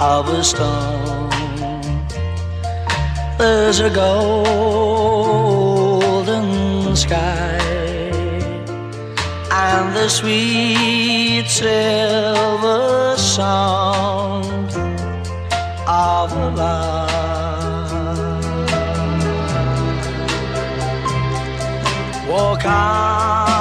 of a storm, there's a golden sky and the sweet silver sound of love. Walk on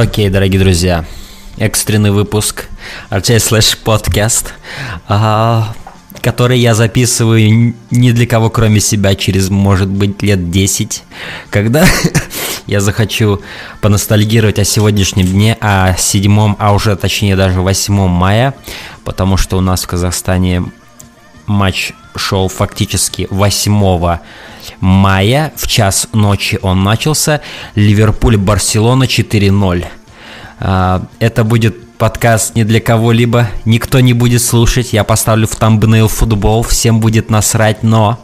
Окей, дорогие друзья, экстренный выпуск RJ Slash а, который я записываю ни для кого, кроме себя, через, может быть, лет 10, когда я захочу поностальгировать о сегодняшнем дне, о 7, а уже точнее даже 8 мая, потому что у нас в Казахстане матч шел фактически 8 мая, в час ночи он начался, Ливерпуль-Барселона 4-0. А, Это будет подкаст не для кого-либо, никто не будет слушать, я поставлю в тамбнейл футбол, всем будет насрать, но...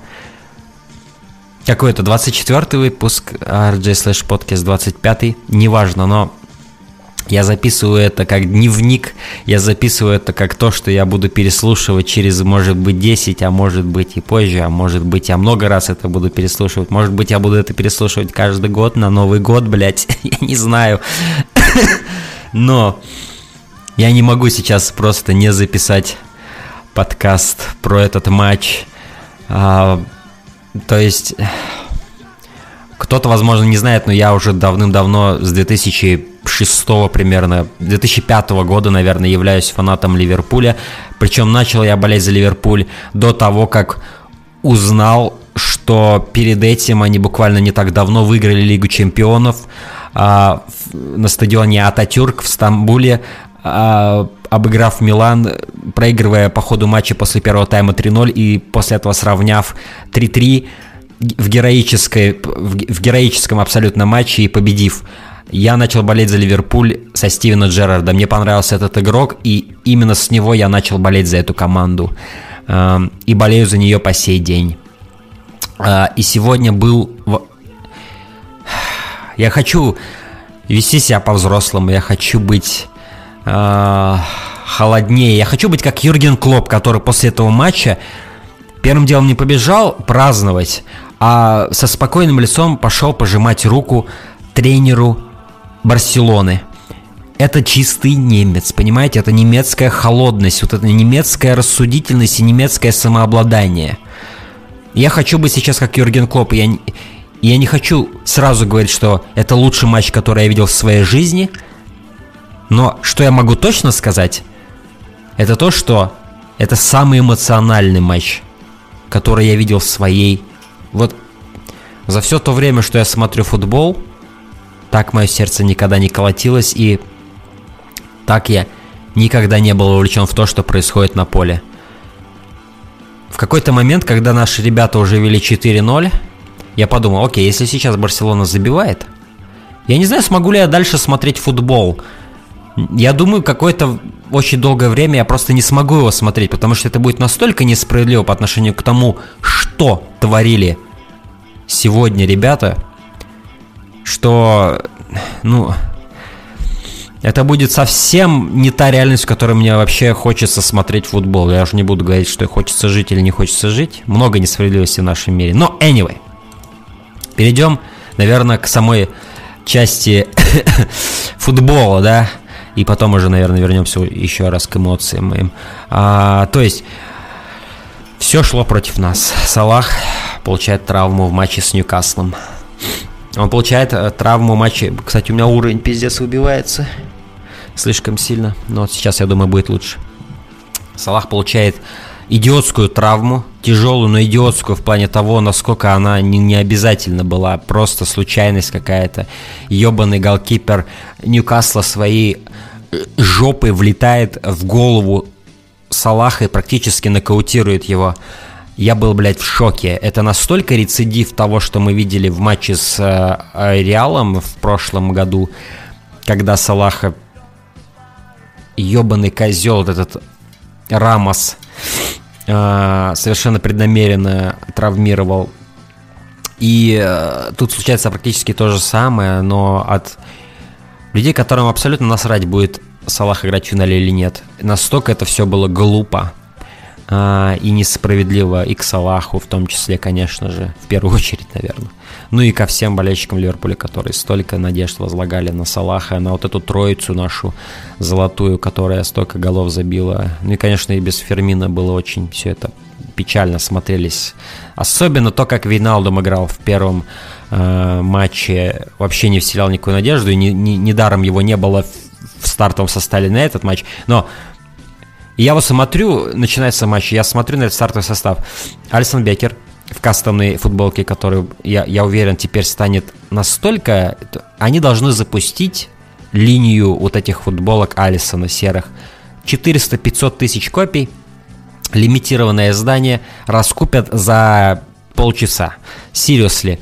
Какой это, 24 выпуск? RJ Slash Podcast, 25 неважно, но я записываю это как дневник, я записываю это как то, что я буду переслушивать через, может быть, 10, а может быть и позже, а может быть я много раз это буду переслушивать, может быть я буду это переслушивать каждый год на Новый год, блядь, я не знаю. Но я не могу сейчас просто не записать подкаст про этот матч. А, то есть кто-то, возможно, не знает, но я уже давным-давно, с 2006 примерно, 2005 года, наверное, являюсь фанатом Ливерпуля. Причем начал я болеть за Ливерпуль до того, как узнал, что перед этим они буквально не так давно выиграли Лигу чемпионов а, на стадионе Ататюрк в Стамбуле, а, обыграв Милан, проигрывая по ходу матча после первого тайма 3-0 и после этого сравняв 3-3 в, героической, в ге- в героическом абсолютно матче и победив. Я начал болеть за Ливерпуль со Стивена Джерарда. Мне понравился этот игрок, и именно с него я начал болеть за эту команду. Эм, И болею за нее по сей день. А, И сегодня был... Я хочу вести себя по-взрослому, я хочу быть э, холоднее, я хочу быть как Юрген Клоп, который после этого матча Первым делом не побежал праздновать, а со спокойным лицом пошел пожимать руку тренеру Барселоны. Это чистый немец, понимаете? Это немецкая холодность, вот это немецкая рассудительность и немецкое самообладание. Я хочу быть сейчас как Юрген Клоп, я, я не хочу сразу говорить, что это лучший матч, который я видел в своей жизни, но что я могу точно сказать, это то, что это самый эмоциональный матч, который я видел в своей... Вот за все то время, что я смотрю футбол, так мое сердце никогда не колотилось, и так я никогда не был увлечен в то, что происходит на поле. В какой-то момент, когда наши ребята уже вели 4-0, я подумал, окей, если сейчас Барселона забивает, я не знаю, смогу ли я дальше смотреть футбол. Я думаю, какое-то очень долгое время я просто не смогу его смотреть, потому что это будет настолько несправедливо по отношению к тому, что творили сегодня ребята, что, ну, это будет совсем не та реальность, в которой мне вообще хочется смотреть футбол. Я уже не буду говорить, что хочется жить или не хочется жить. Много несправедливости в нашем мире. Но anyway, перейдем, наверное, к самой части футбола, да, и потом уже, наверное, вернемся еще раз к эмоциям моим. А, то есть, все шло против нас. Салах получает травму в матче с Ньюкаслом. Он получает э, травму в матче... Кстати, у меня уровень пиздец выбивается слишком сильно. Но вот сейчас, я думаю, будет лучше. Салах получает идиотскую травму, тяжелую, но идиотскую в плане того, насколько она не, не обязательно была, просто случайность какая-то. Ебаный голкипер Ньюкасла своей э, жопой влетает в голову Салаха и практически нокаутирует его. Я был, блядь, в шоке. Это настолько рецидив того, что мы видели в матче с э, Реалом в прошлом году, когда Салаха ебаный козел, вот этот Рамос, э, совершенно преднамеренно травмировал. И э, тут случается практически то же самое, но от людей, которым абсолютно насрать будет Салах играть в финале или нет. Настолько это все было глупо э, и несправедливо и к Салаху в том числе, конечно же, в первую очередь, наверное. Ну и ко всем болельщикам Ливерпуля, которые столько надежд возлагали на Салаха, на вот эту троицу нашу золотую, которая столько голов забила. Ну и, конечно, и без Фермина было очень все это печально смотрелись. Особенно то, как Вейналдум играл в первом э, матче, вообще не вселял никакую надежду, и недаром не, не его не было в, в стартовом составе на этот матч. Но я вот смотрю, начинается матч, я смотрю на этот стартовый состав. Альсон Бекер, в кастомной футболке, которую, я, я уверен, теперь станет настолько... Они должны запустить линию вот этих футболок Алисона серых. 400-500 тысяч копий, лимитированное издание, раскупят за полчаса. Seriously.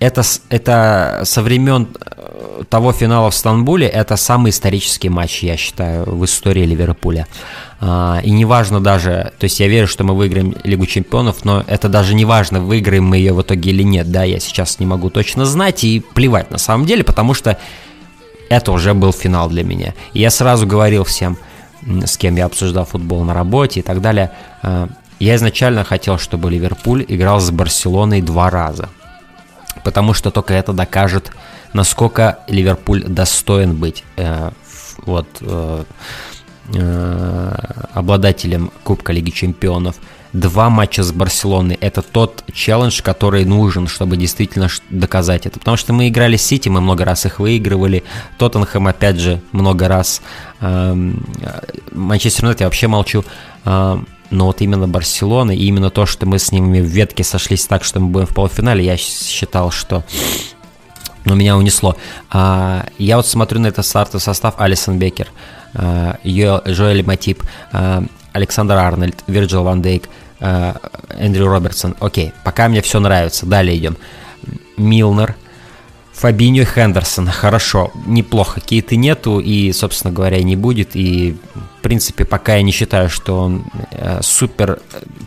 Это, это со времен э, того финала в Стамбуле, это самый исторический матч, я считаю, в истории Ливерпуля. А, и неважно даже, то есть я верю, что мы выиграем Лигу Чемпионов, но это даже не важно, выиграем мы ее в итоге или нет, да, я сейчас не могу точно знать и плевать на самом деле, потому что это уже был финал для меня. И я сразу говорил всем, с кем я обсуждал футбол на работе и так далее, а, я изначально хотел, чтобы Ливерпуль играл с Барселоной два раза, потому что только это докажет, насколько Ливерпуль достоин быть э, вот э, Э, обладателем Кубка Лиги Чемпионов. Два матча с Барселоной – это тот челлендж, который нужен, чтобы действительно доказать это. Потому что мы играли с Сити, мы много раз их выигрывали. Тоттенхэм, опять же, много раз. Эм, Манчестер Юнайтед я вообще молчу. Но вот именно Барселона и именно то, что мы с ними в ветке сошлись так, что мы будем в полуфинале, я считал, что но меня унесло. А, я вот смотрю на этот стартовый состав Алисон Бекер – Э, Жоэль Матип, э, Александр Арнольд, Вирджил Ван Дейк, э, Эндрю Робертсон. Окей, пока мне все нравится. Далее идем. Милнер, Фабиньо Хендерсон. Хорошо, неплохо. Кейты нету и, собственно говоря, не будет. И, в принципе, пока я не считаю, что он супер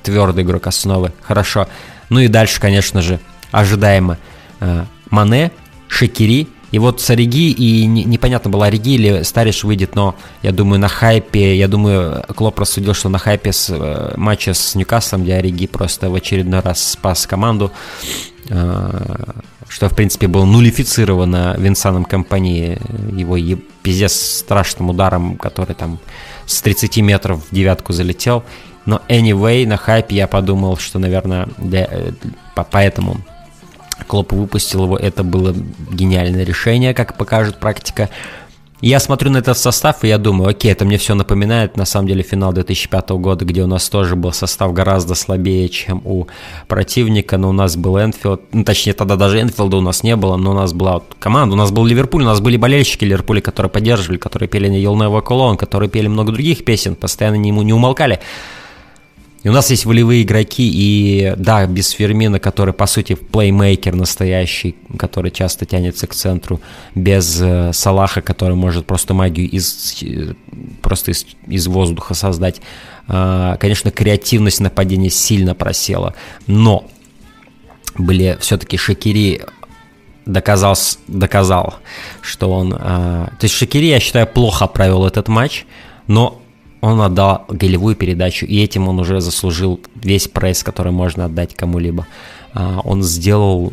твердый игрок основы. Хорошо. Ну и дальше, конечно же, ожидаемо. Мане, Шакири, И вот с Ориги, и не, непонятно было, Ориги или Стариш выйдет, но я думаю, на хайпе, я думаю, Клоп рассудил, что на хайпе с э, матча с Ньюкаслом, где Ориги просто в очередной раз спас команду, э, что, в принципе, было нулифицировано Винсаном компании, его е- пиздец страшным ударом, который там с 30 метров в девятку залетел. Но anyway, на хайпе я подумал, что, наверное, для, э, по- поэтому Клоп выпустил его, это было гениальное решение, как покажет практика. Я смотрю на этот состав, и я думаю, окей, это мне все напоминает, на самом деле, финал 2005 года, где у нас тоже был состав гораздо слабее, чем у противника, но у нас был Энфилд, ну, точнее, тогда даже Энфилда у нас не было, но у нас была вот команда, у нас был Ливерпуль, у нас были болельщики Ливерпуля, которые поддерживали, которые пели не You'll Never On, которые пели много других песен, постоянно не, не умолкали. И у нас есть волевые игроки, и да, без Фермина, который, по сути, плеймейкер настоящий, который часто тянется к центру, без э, Салаха, который может просто магию из, э, просто из, из воздуха создать. Э, конечно, креативность нападения сильно просела, но были все-таки Шакири доказал, доказал, что он... Э, то есть Шакири, я считаю, плохо провел этот матч, но он отдал голевую передачу, и этим он уже заслужил весь пресс, который можно отдать кому-либо. А, он сделал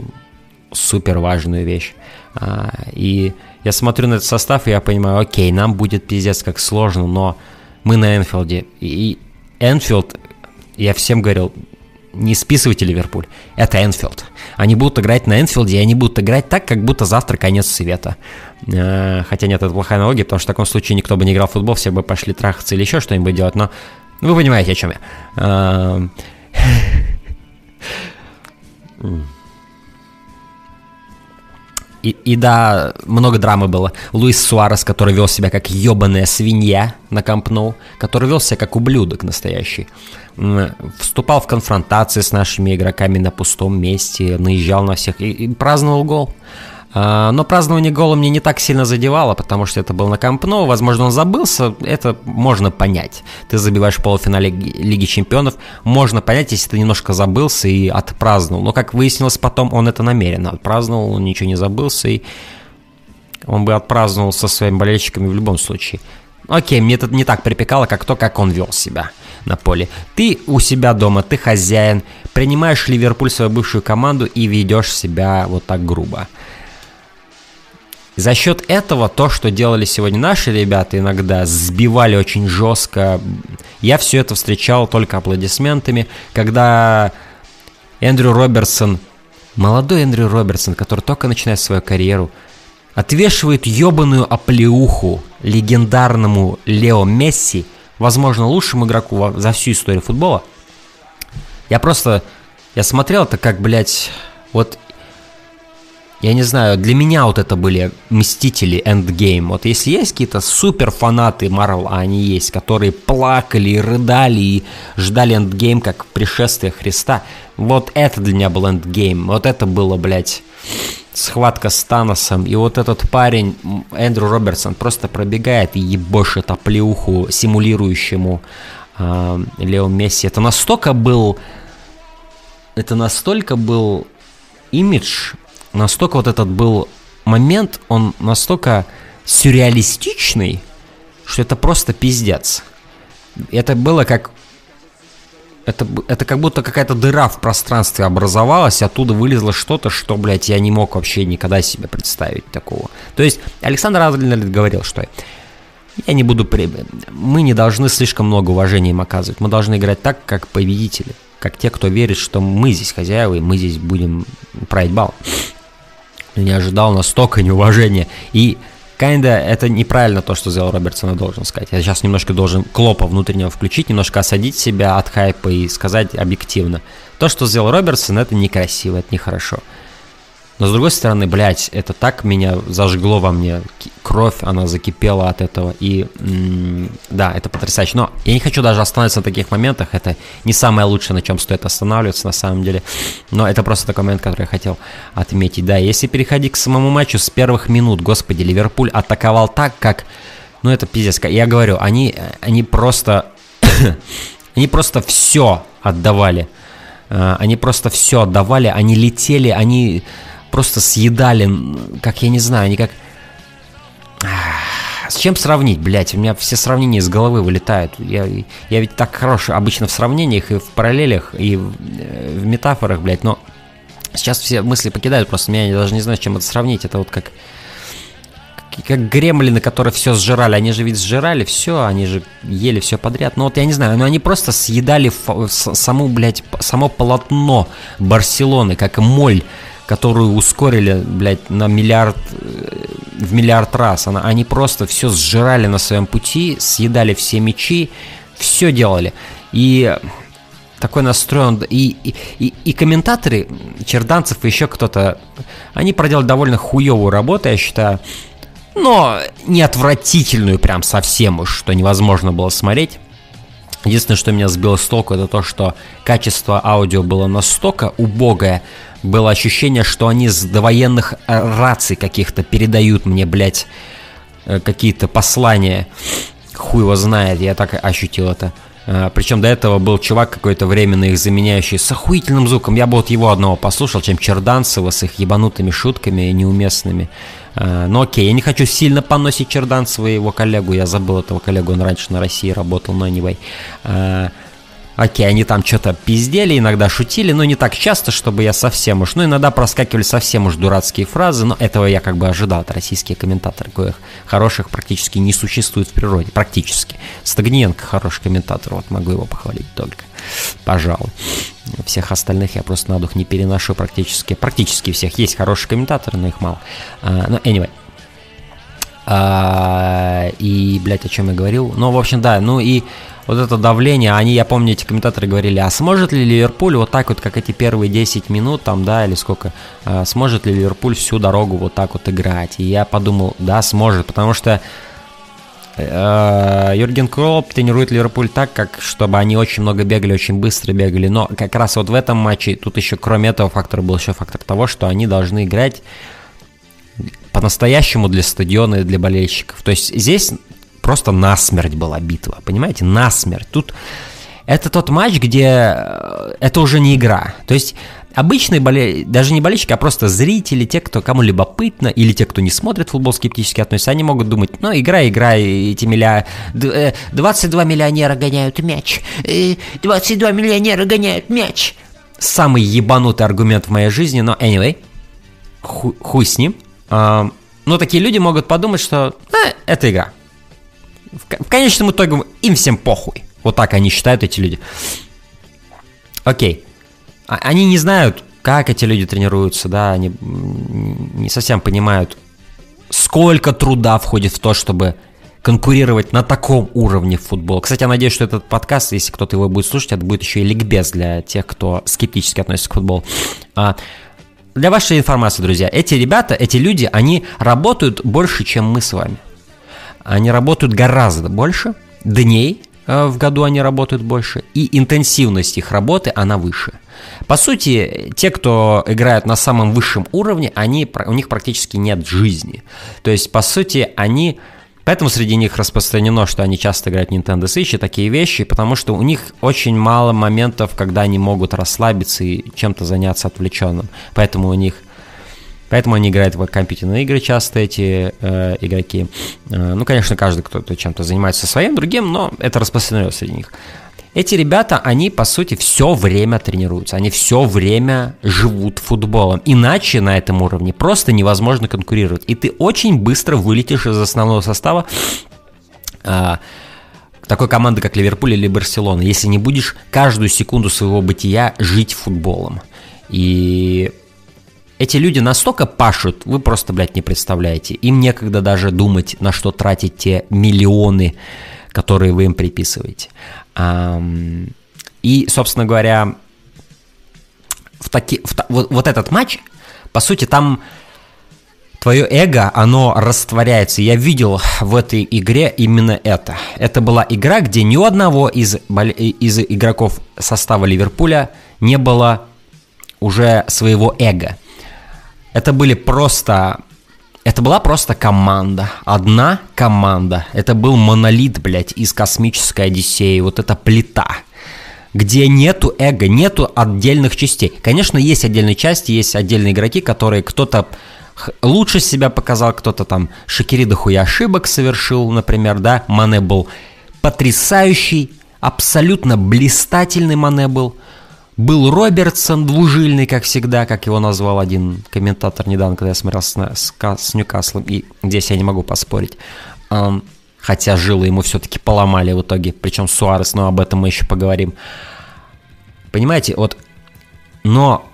супер важную вещь. А, и я смотрю на этот состав, и я понимаю, окей, нам будет пиздец как сложно, но мы на Энфилде. И Энфилд, я всем говорил, не списывайте Ливерпуль. Это Энфилд. Они будут играть на Энфилде, и они будут играть так, как будто завтра конец света. Э, хотя нет, это плохая аналогия, потому что в таком случае никто бы не играл в футбол, все бы пошли трахаться или еще что-нибудь делать, но вы понимаете, о чем я. И, и да, много драмы было. Луис Суарес, который вел себя как ебаная свинья на Кампну, который вел себя как ублюдок настоящий. Вступал в конфронтации с нашими игроками на пустом месте, наезжал на всех и, и праздновал гол. А, но празднование гола мне не так сильно задевало, потому что это был на Кампно, возможно, он забылся, это можно понять. Ты забиваешь полуфинале Лиги Чемпионов, можно понять, если ты немножко забылся и отпраздновал. Но, как выяснилось потом, он это намеренно отпраздновал, он ничего не забылся, и он бы отпраздновал со своими болельщиками в любом случае. Окей, мне это не так припекало, как то, как он вел себя на поле. Ты у себя дома, ты хозяин, принимаешь Ливерпуль, свою бывшую команду, и ведешь себя вот так грубо. За счет этого то, что делали сегодня наши ребята, иногда сбивали очень жестко. Я все это встречал только аплодисментами, когда Эндрю Робертсон, молодой Эндрю Робертсон, который только начинает свою карьеру, отвешивает ебаную оплеуху легендарному Лео Месси, возможно, лучшему игроку за всю историю футбола. Я просто, я смотрел это как, блядь, вот я не знаю, для меня вот это были Мстители Endgame. Вот если есть какие-то супер фанаты Марвел, а они есть, которые плакали, рыдали и ждали Endgame как пришествие Христа, вот это для меня был Endgame. Вот это было, блядь, схватка с Таносом. И вот этот парень, Эндрю Робертсон, просто пробегает и ебошит оплеуху симулирующему э, Лео Месси. Это настолько был... Это настолько был имидж настолько вот этот был момент, он настолько сюрреалистичный, что это просто пиздец. Это было как... Это, это как будто какая-то дыра в пространстве образовалась, оттуда вылезло что-то, что, блядь, я не мог вообще никогда себе представить такого. То есть Александр Адлин говорил, что я не буду... При... Мы не должны слишком много уважения им оказывать. Мы должны играть так, как победители. Как те, кто верит, что мы здесь хозяева, и мы здесь будем править бал не ожидал настолько неуважения. И Kinda это неправильно то, что сделал Робертсон, должен сказать. Я сейчас немножко должен Клопа внутреннего включить, немножко осадить себя от хайпа и сказать объективно. То, что сделал Робертсон, это некрасиво, это нехорошо. Но с другой стороны, блядь, это так меня зажгло во мне. Кровь, она закипела от этого. И да, это потрясающе. Но я не хочу даже остановиться на таких моментах. Это не самое лучшее, на чем стоит останавливаться на самом деле. Но это просто такой момент, который я хотел отметить. Да, если переходить к самому матчу с первых минут, господи, Ливерпуль атаковал так, как... Ну, это пиздец. Я говорю, они, они просто... они просто все отдавали. Они просто все отдавали, они летели, они просто съедали, как я не знаю, они как... С чем сравнить, блядь? У меня все сравнения из головы вылетают. Я, я ведь так хорош обычно в сравнениях и в параллелях, и в, э, в метафорах, блядь, но сейчас все мысли покидают, просто меня я даже не знаю, с чем это сравнить. Это вот как как гремлины, которые все сжирали. Они же ведь сжирали все, они же ели все подряд. Ну вот я не знаю, но они просто съедали саму, блядь, само полотно Барселоны, как моль, которую ускорили, блядь, на миллиард э, в миллиард раз. Она, они просто все сжирали на своем пути, съедали все мечи, все делали. И такой настроен. И, и, и, и комментаторы, Черданцев и еще кто-то, они проделали довольно хуевую работу, я считаю. Но не отвратительную прям совсем уж, что невозможно было смотреть. Единственное, что меня сбило с толку, это то, что качество аудио было настолько убогое, было ощущение, что они с довоенных раций каких-то передают мне, блядь, э, какие-то послания. Хуй его знает, я так ощутил это. Э, Причем до этого был чувак какое-то временно их заменяющий с охуительным звуком. Я бы вот его одного послушал, чем Черданцева с их ебанутыми шутками неуместными. Но окей, я не хочу сильно поносить Черданцева и его коллегу. Я забыл этого коллегу, он раньше на России работал, но anyway. Окей, они там что-то пиздели, иногда шутили, но не так часто, чтобы я совсем уж... Ну, иногда проскакивали совсем уж дурацкие фразы, но этого я как бы ожидал от российских комментаторов, коих хороших практически не существует в природе, практически. Стагниенко хороший комментатор, вот могу его похвалить только, пожалуй. Всех остальных я просто на дух не переношу практически. Практически всех. Есть хорошие комментаторы, но их мало. Uh, но anyway. Uh, и, блядь, о чем я говорил? Ну, в общем, да, ну и вот это давление, они, я помню, эти комментаторы говорили, а сможет ли Ливерпуль вот так вот, как эти первые 10 минут, там, да, или сколько, а, сможет ли Ливерпуль всю дорогу вот так вот играть? И я подумал, да, сможет, потому что э, Юрген Клоп тренирует Ливерпуль так, как чтобы они очень много бегали, очень быстро бегали. Но как раз вот в этом матче, тут еще кроме этого фактора был еще фактор того, что они должны играть по-настоящему для стадиона и для болельщиков. То есть здесь просто насмерть была битва, понимаете, насмерть. Тут это тот матч, где э, это уже не игра. То есть обычные болельщики, даже не болельщики, а просто зрители, те, кто кому любопытно, или те, кто не смотрит футбол, скептически относятся, они могут думать, ну, игра, игра, эти милля... 22 э, миллионера гоняют мяч, 22 э, миллионера гоняют мяч. Самый ебанутый аргумент в моей жизни, но anyway, ху, хуй с ним. Но такие люди могут подумать, что э, это игра в, конечном итоге им всем похуй. Вот так они считают, эти люди. Окей. А, они не знают, как эти люди тренируются, да, они не совсем понимают, сколько труда входит в то, чтобы конкурировать на таком уровне в футбол. Кстати, я надеюсь, что этот подкаст, если кто-то его будет слушать, это будет еще и ликбез для тех, кто скептически относится к футболу. А, для вашей информации, друзья, эти ребята, эти люди, они работают больше, чем мы с вами. Они работают гораздо больше, дней э, в году они работают больше, и интенсивность их работы, она выше. По сути, те, кто играют на самом высшем уровне, они, у них практически нет жизни. То есть, по сути, они... Поэтому среди них распространено, что они часто играют Nintendo Switch и такие вещи, потому что у них очень мало моментов, когда они могут расслабиться и чем-то заняться отвлеченным. Поэтому у них Поэтому они играют в компьютерные игры часто, эти э, игроки. Э, ну, конечно, каждый кто-то чем-то занимается своим, другим, но это распространено среди них. Эти ребята, они, по сути, все время тренируются, они все время живут футболом. Иначе на этом уровне просто невозможно конкурировать. И ты очень быстро вылетишь из основного состава э, такой команды, как Ливерпуль или Барселона, если не будешь каждую секунду своего бытия жить футболом. И эти люди настолько пашут, вы просто, блядь, не представляете. Им некогда даже думать, на что тратить те миллионы, которые вы им приписываете. И, собственно говоря, в таки, в, вот, вот этот матч, по сути, там твое эго, оно растворяется. Я видел в этой игре именно это. Это была игра, где ни у одного из, из игроков состава Ливерпуля не было уже своего эго. Это были просто... Это была просто команда. Одна команда. Это был монолит, блядь, из космической Одиссеи. Вот эта плита. где нету эго, нету отдельных частей. Конечно, есть отдельные части, есть отдельные игроки, которые кто-то лучше себя показал, кто-то там Шакири дохуя ошибок совершил, например, да, Мане был потрясающий, абсолютно блистательный Мане был. Был Робертсон двужильный, как всегда, как его назвал один комментатор недавно, когда я смотрел с, с, с Ньюкаслом, и здесь я не могу поспорить. Хотя жилы ему все-таки поломали в итоге, причем Суарес, но об этом мы еще поговорим. Понимаете, вот, но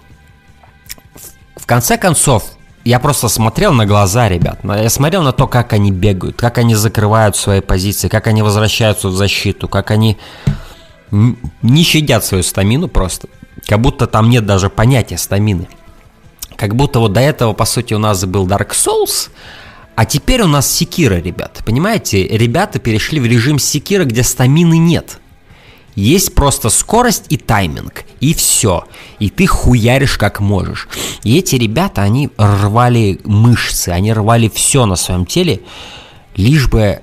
в конце концов, я просто смотрел на глаза ребят, я смотрел на то, как они бегают, как они закрывают свои позиции, как они возвращаются в защиту, как они не щадят свою стамину просто, как будто там нет даже понятия стамины. Как будто вот до этого, по сути, у нас был Dark Souls, а теперь у нас Секира, ребят. Понимаете, ребята перешли в режим Секира, где стамины нет – есть просто скорость и тайминг, и все. И ты хуяришь как можешь. И эти ребята, они рвали мышцы, они рвали все на своем теле, лишь бы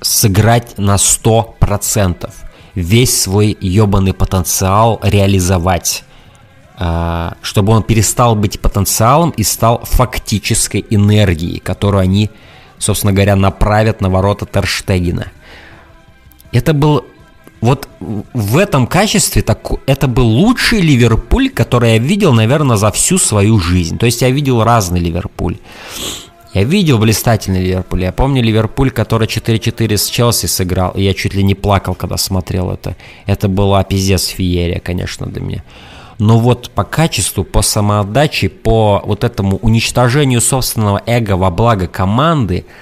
сыграть на 100%. Весь свой ебаный потенциал реализовать а, чтобы он перестал быть потенциалом и стал фактической энергией, которую они, собственно говоря, направят на ворота Терштегена. Это был вот в этом качестве так, это был лучший Ливерпуль, который я видел, наверное, за всю свою жизнь. То есть я видел разный Ливерпуль. Я видел блистательный Ливерпуль. Я помню Ливерпуль, который 4-4 с Челси сыграл. И я чуть ли не плакал, когда смотрел это. Это была пиздец феерия, конечно, для меня. Но вот по качеству, по самоотдаче, по вот этому уничтожению собственного эго во благо команды –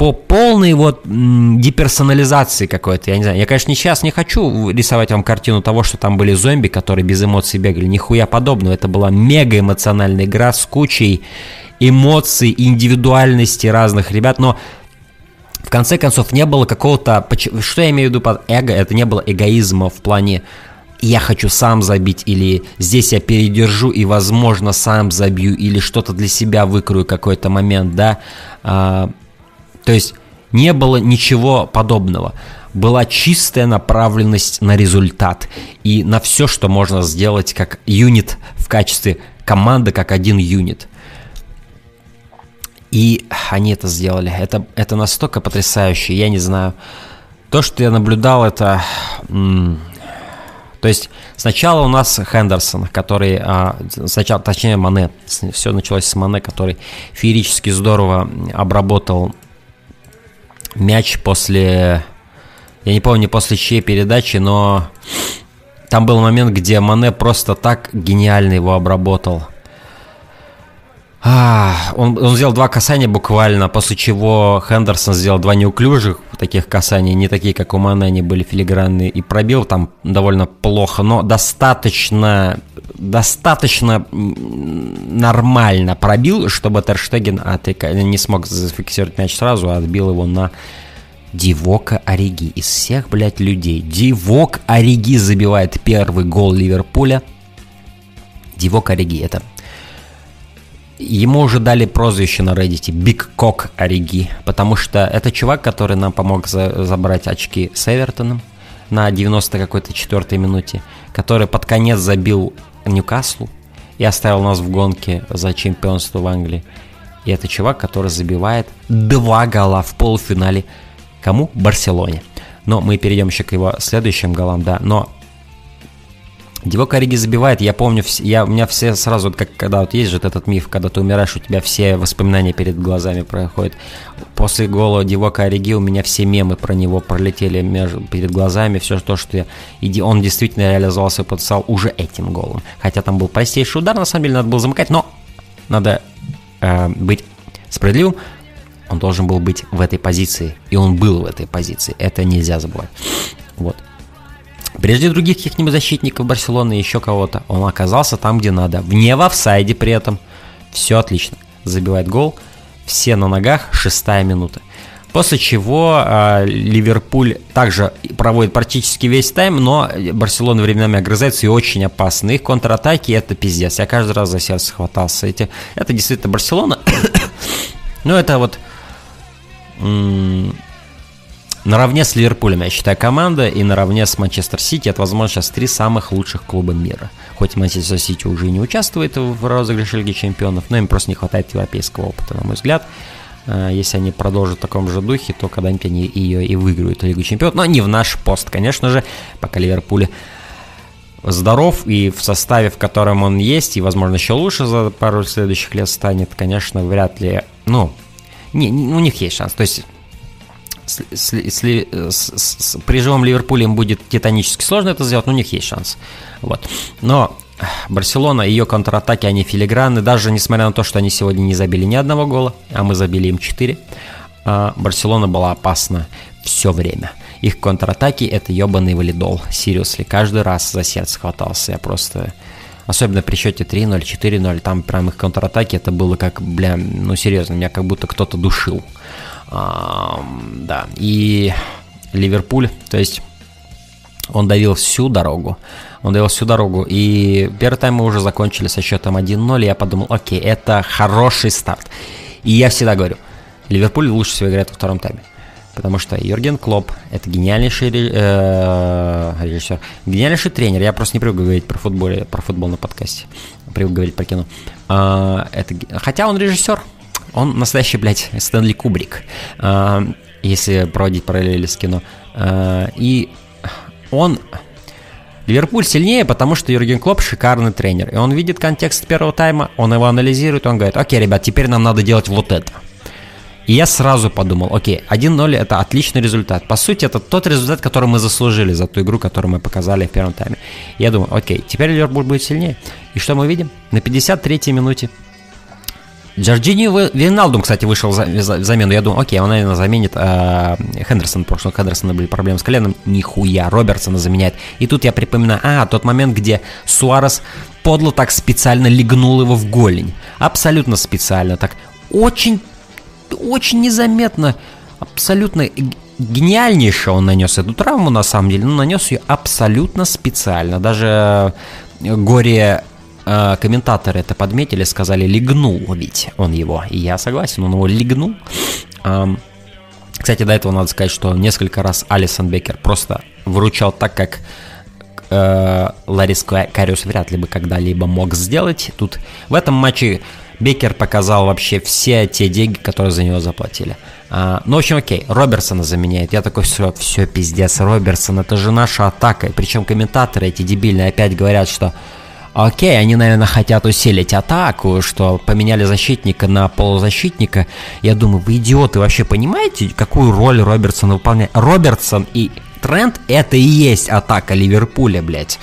по полной вот деперсонализации какой-то, я не знаю. Я, конечно, сейчас не хочу рисовать вам картину того, что там были зомби, которые без эмоций бегали. Нихуя подобного. Это была мега эмоциональная игра с кучей эмоций и индивидуальности разных ребят, но в конце концов не было какого-то... Что я имею в виду под эго? Это не было эгоизма в плане я хочу сам забить, или здесь я передержу и, возможно, сам забью, или что-то для себя выкрою какой-то момент, да. А, то есть не было ничего подобного. Была чистая направленность на результат и на все, что можно сделать как юнит в качестве команды, как один юнит. И они это сделали. Это, это настолько потрясающе, я не знаю. То, что я наблюдал, это... То есть сначала у нас Хендерсон, который, а, сначала, точнее Мане, все началось с Мане, который феерически здорово обработал мяч после... Я не помню, после чьей передачи, но там был момент, где Мане просто так гениально его обработал. А, он, он сделал два касания буквально, после чего Хендерсон сделал два неуклюжих таких касания, не такие, как у Мане, они были филигранные, и пробил там довольно плохо, но достаточно, достаточно нормально пробил, чтобы Терштеген не смог зафиксировать мяч сразу, а отбил его на Дивока Ориги. Из всех, блядь, людей. Дивок Ориги забивает первый гол Ливерпуля. Дивок Ориги, это Ему уже дали прозвище на Reddit Биг Кок Ориги, потому что это чувак, который нам помог за, забрать очки с Эвертоном на 90 какой-то четвертой минуте, который под конец забил Ньюкаслу и оставил нас в гонке за чемпионство в Англии. И это чувак, который забивает два гола в полуфинале. Кому? Барселоне. Но мы перейдем еще к его следующим голам, да. Но Дивок Ориги забивает, я помню, я, у меня все сразу, как когда вот есть же этот миф, когда ты умираешь, у тебя все воспоминания перед глазами проходят. После гола Дивока Ориги у меня все мемы про него пролетели между, перед глазами, все то, что я... И он действительно реализовал свой потенциал уже этим голом. Хотя там был простейший удар, на самом деле надо было замыкать, но надо э, быть справедливым, он должен был быть в этой позиции, и он был в этой позиции, это нельзя забывать. Вот. Прежде других каких-нибудь защитников Барселоны еще кого-то, он оказался там, где надо. Вне в офсайде при этом. Все отлично. Забивает гол. Все на ногах. Шестая минута. После чего э, Ливерпуль также проводит практически весь тайм, но Барселона временами огрызается и очень опасно. Их контратаки это пиздец. Я каждый раз за сердце хватался. Эти, это действительно Барселона. но это вот наравне с Ливерпулем, я считаю, команда, и наравне с Манчестер Сити, это, возможно, сейчас три самых лучших клуба мира. Хоть Манчестер Сити уже не участвует в розыгрыше Лиги Чемпионов, но им просто не хватает европейского опыта, на мой взгляд. Э, если они продолжат в таком же духе, то когда-нибудь они ее и выиграют Лигу Чемпионов. Но не в наш пост, конечно же, пока Ливерпуль здоров и в составе, в котором он есть, и, возможно, еще лучше за пару следующих лет станет, конечно, вряд ли, ну, не, не, у них есть шанс. То есть с, с, с, при живом Ливерпуле им будет титанически сложно это сделать, но у них есть шанс. Вот. Но Барселона, ее контратаки, они филигранны, даже несмотря на то, что они сегодня не забили ни одного гола, а мы забили им 4, а Барселона была опасна все время. Их контратаки это ебаный валидол. Сириусли. Каждый раз за сердце хватался. Я просто... Особенно при счете 3-0, 4-0, там прям их контратаки, это было как, бля, ну серьезно, меня как будто кто-то душил. Да, и Ливерпуль, то есть он давил всю дорогу. Он давил всю дорогу. И первый тайм мы уже закончили со счетом 1-0. И я подумал, окей, это хороший старт. И я всегда говорю, Ливерпуль лучше всего играет во втором тайме. Потому что Юрген Клоп – это гениальнейший э, режиссер, гениальнейший тренер. Я просто не привык говорить про футбол, про футбол на подкасте. Привык говорить про кино. А, это, хотя он режиссер, он настоящий, блядь, Стэнли Кубрик, а, если проводить параллели с кино. А, и он... Ливерпуль сильнее, потому что Юрген Клоп шикарный тренер. И он видит контекст первого тайма, он его анализирует, он говорит, окей, ребят, теперь нам надо делать вот это. И я сразу подумал, окей, 1-0 это отличный результат. По сути, это тот результат, который мы заслужили за ту игру, которую мы показали в первом тайме. Я думаю, окей, теперь Ливерпуль будет сильнее. И что мы видим? На 53-й минуте Джорджини Виналдум, кстати, вышел за, за, замену. Я думаю, окей, он, наверное, заменит э, Хендерсон, потому что у Хендерсона были проблемы с коленом. Нихуя, Робертсона заменяет. И тут я припоминаю, а, тот момент, где Суарес подло так специально легнул его в голень. Абсолютно специально. Так очень очень незаметно, абсолютно гениальнейше он нанес эту травму, на самом деле, но нанес ее абсолютно специально. Даже э, горе э, комментаторы это подметили, сказали, легнул ведь он его. И я согласен, он его легнул. Кстати, до этого надо сказать, что несколько раз Алисон Бекер просто выручал так, как э, Ларис Кариус вряд ли бы когда-либо мог сделать. Тут в этом матче Бекер показал вообще все те деньги, которые за него заплатили. А, ну, в общем, окей, Робертсона заменяет. Я такой, все, все, пиздец, Робертсон, это же наша атака. Причем комментаторы эти дебильные опять говорят, что Окей, они, наверное, хотят усилить атаку, что поменяли защитника на полузащитника. Я думаю, вы идиоты, вообще понимаете, какую роль Робертсон выполняет? Робертсон и Трент это и есть атака Ливерпуля, блядь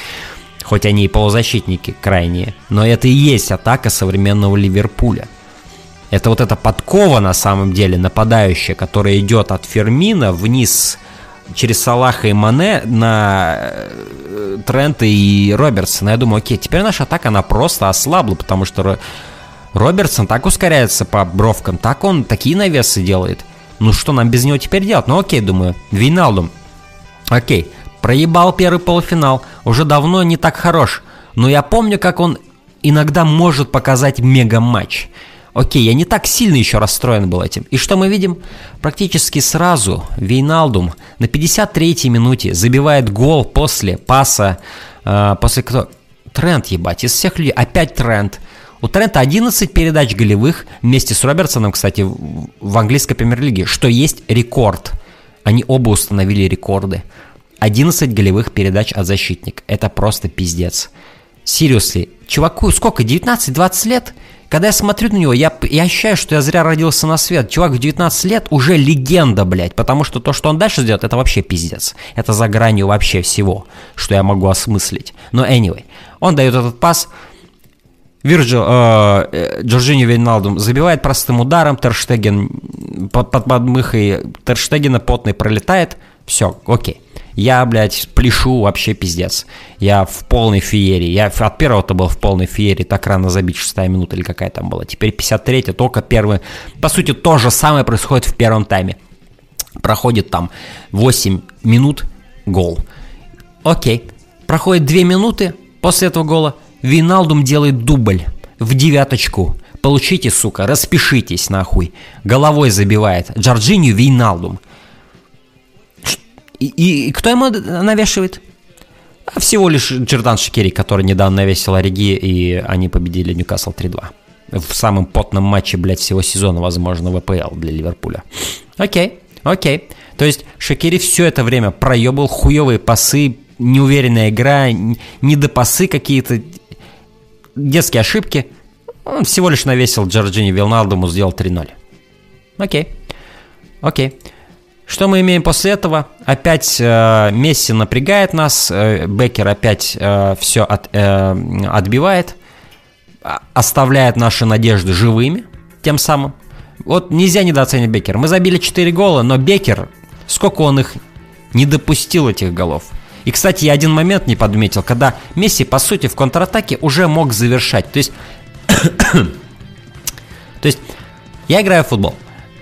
хоть они и полузащитники крайние, но это и есть атака современного Ливерпуля. Это вот эта подкова на самом деле, нападающая, которая идет от Фермина вниз через Салаха и Мане на э, Трента и Робертсона. Я думаю, окей, теперь наша атака, она просто ослабла, потому что Робертсон так ускоряется по бровкам, так он такие навесы делает. Ну что нам без него теперь делать? Ну окей, думаю, Виналдум. Окей, Проебал первый полуфинал, уже давно не так хорош, но я помню, как он иногда может показать мега-матч. Окей, я не так сильно еще расстроен был этим. И что мы видим? Практически сразу Вейналдум на 53-й минуте забивает гол после паса, э, после кто? Тренд, ебать, из всех людей. Опять тренд. У Трента 11 передач голевых вместе с Робертсоном, кстати, в английской премьер-лиге, что есть рекорд. Они оба установили рекорды. 11 голевых передач от защитника. Это просто пиздец. Серьезно, чуваку сколько, 19-20 лет? Когда я смотрю на него, я, я ощущаю, что я зря родился на свет. Чувак в 19 лет уже легенда, блядь. Потому что то, что он дальше сделает, это вообще пиздец. Это за гранью вообще всего, что я могу осмыслить. Но anyway, он дает этот пас. Вирджил, э, э Джорджини Вейналдум забивает простым ударом, Терштеген под, под подмыхой Терштегена потный пролетает. Все, окей. Я, блядь, пляшу вообще пиздец. Я в полной феерии. Я от первого-то был в полной феерии. Так рано забить, шестая минута или какая там была. Теперь 53-я, только первый. По сути, то же самое происходит в первом тайме. Проходит там 8 минут, гол. Окей. Проходит 2 минуты после этого гола. Виналдум делает дубль в девяточку. Получите, сука, распишитесь нахуй. Головой забивает. Джорджинью Вейналдум. И, и, кто ему навешивает? А всего лишь Джордан Шикери, который недавно навесил Ориги, и они победили Ньюкасл 3-2. В самом потном матче, блядь, всего сезона, возможно, в АПЛ для Ливерпуля. Окей, окей. То есть Шакири все это время проебал хуевые пасы, неуверенная игра, недопасы какие-то, детские ошибки. Он всего лишь навесил Джорджини Вилналдому, сделал 3-0. Окей. Окей. Что мы имеем после этого? Опять э, Месси напрягает нас, э, Беккер опять э, все от, э, отбивает, оставляет наши надежды живыми, тем самым. Вот нельзя недооценить Беккера. Мы забили 4 гола, но Беккер, сколько он их не допустил этих голов. И, кстати, я один момент не подметил, когда Месси, по сути, в контратаке уже мог завершать. То есть, то есть я играю в футбол.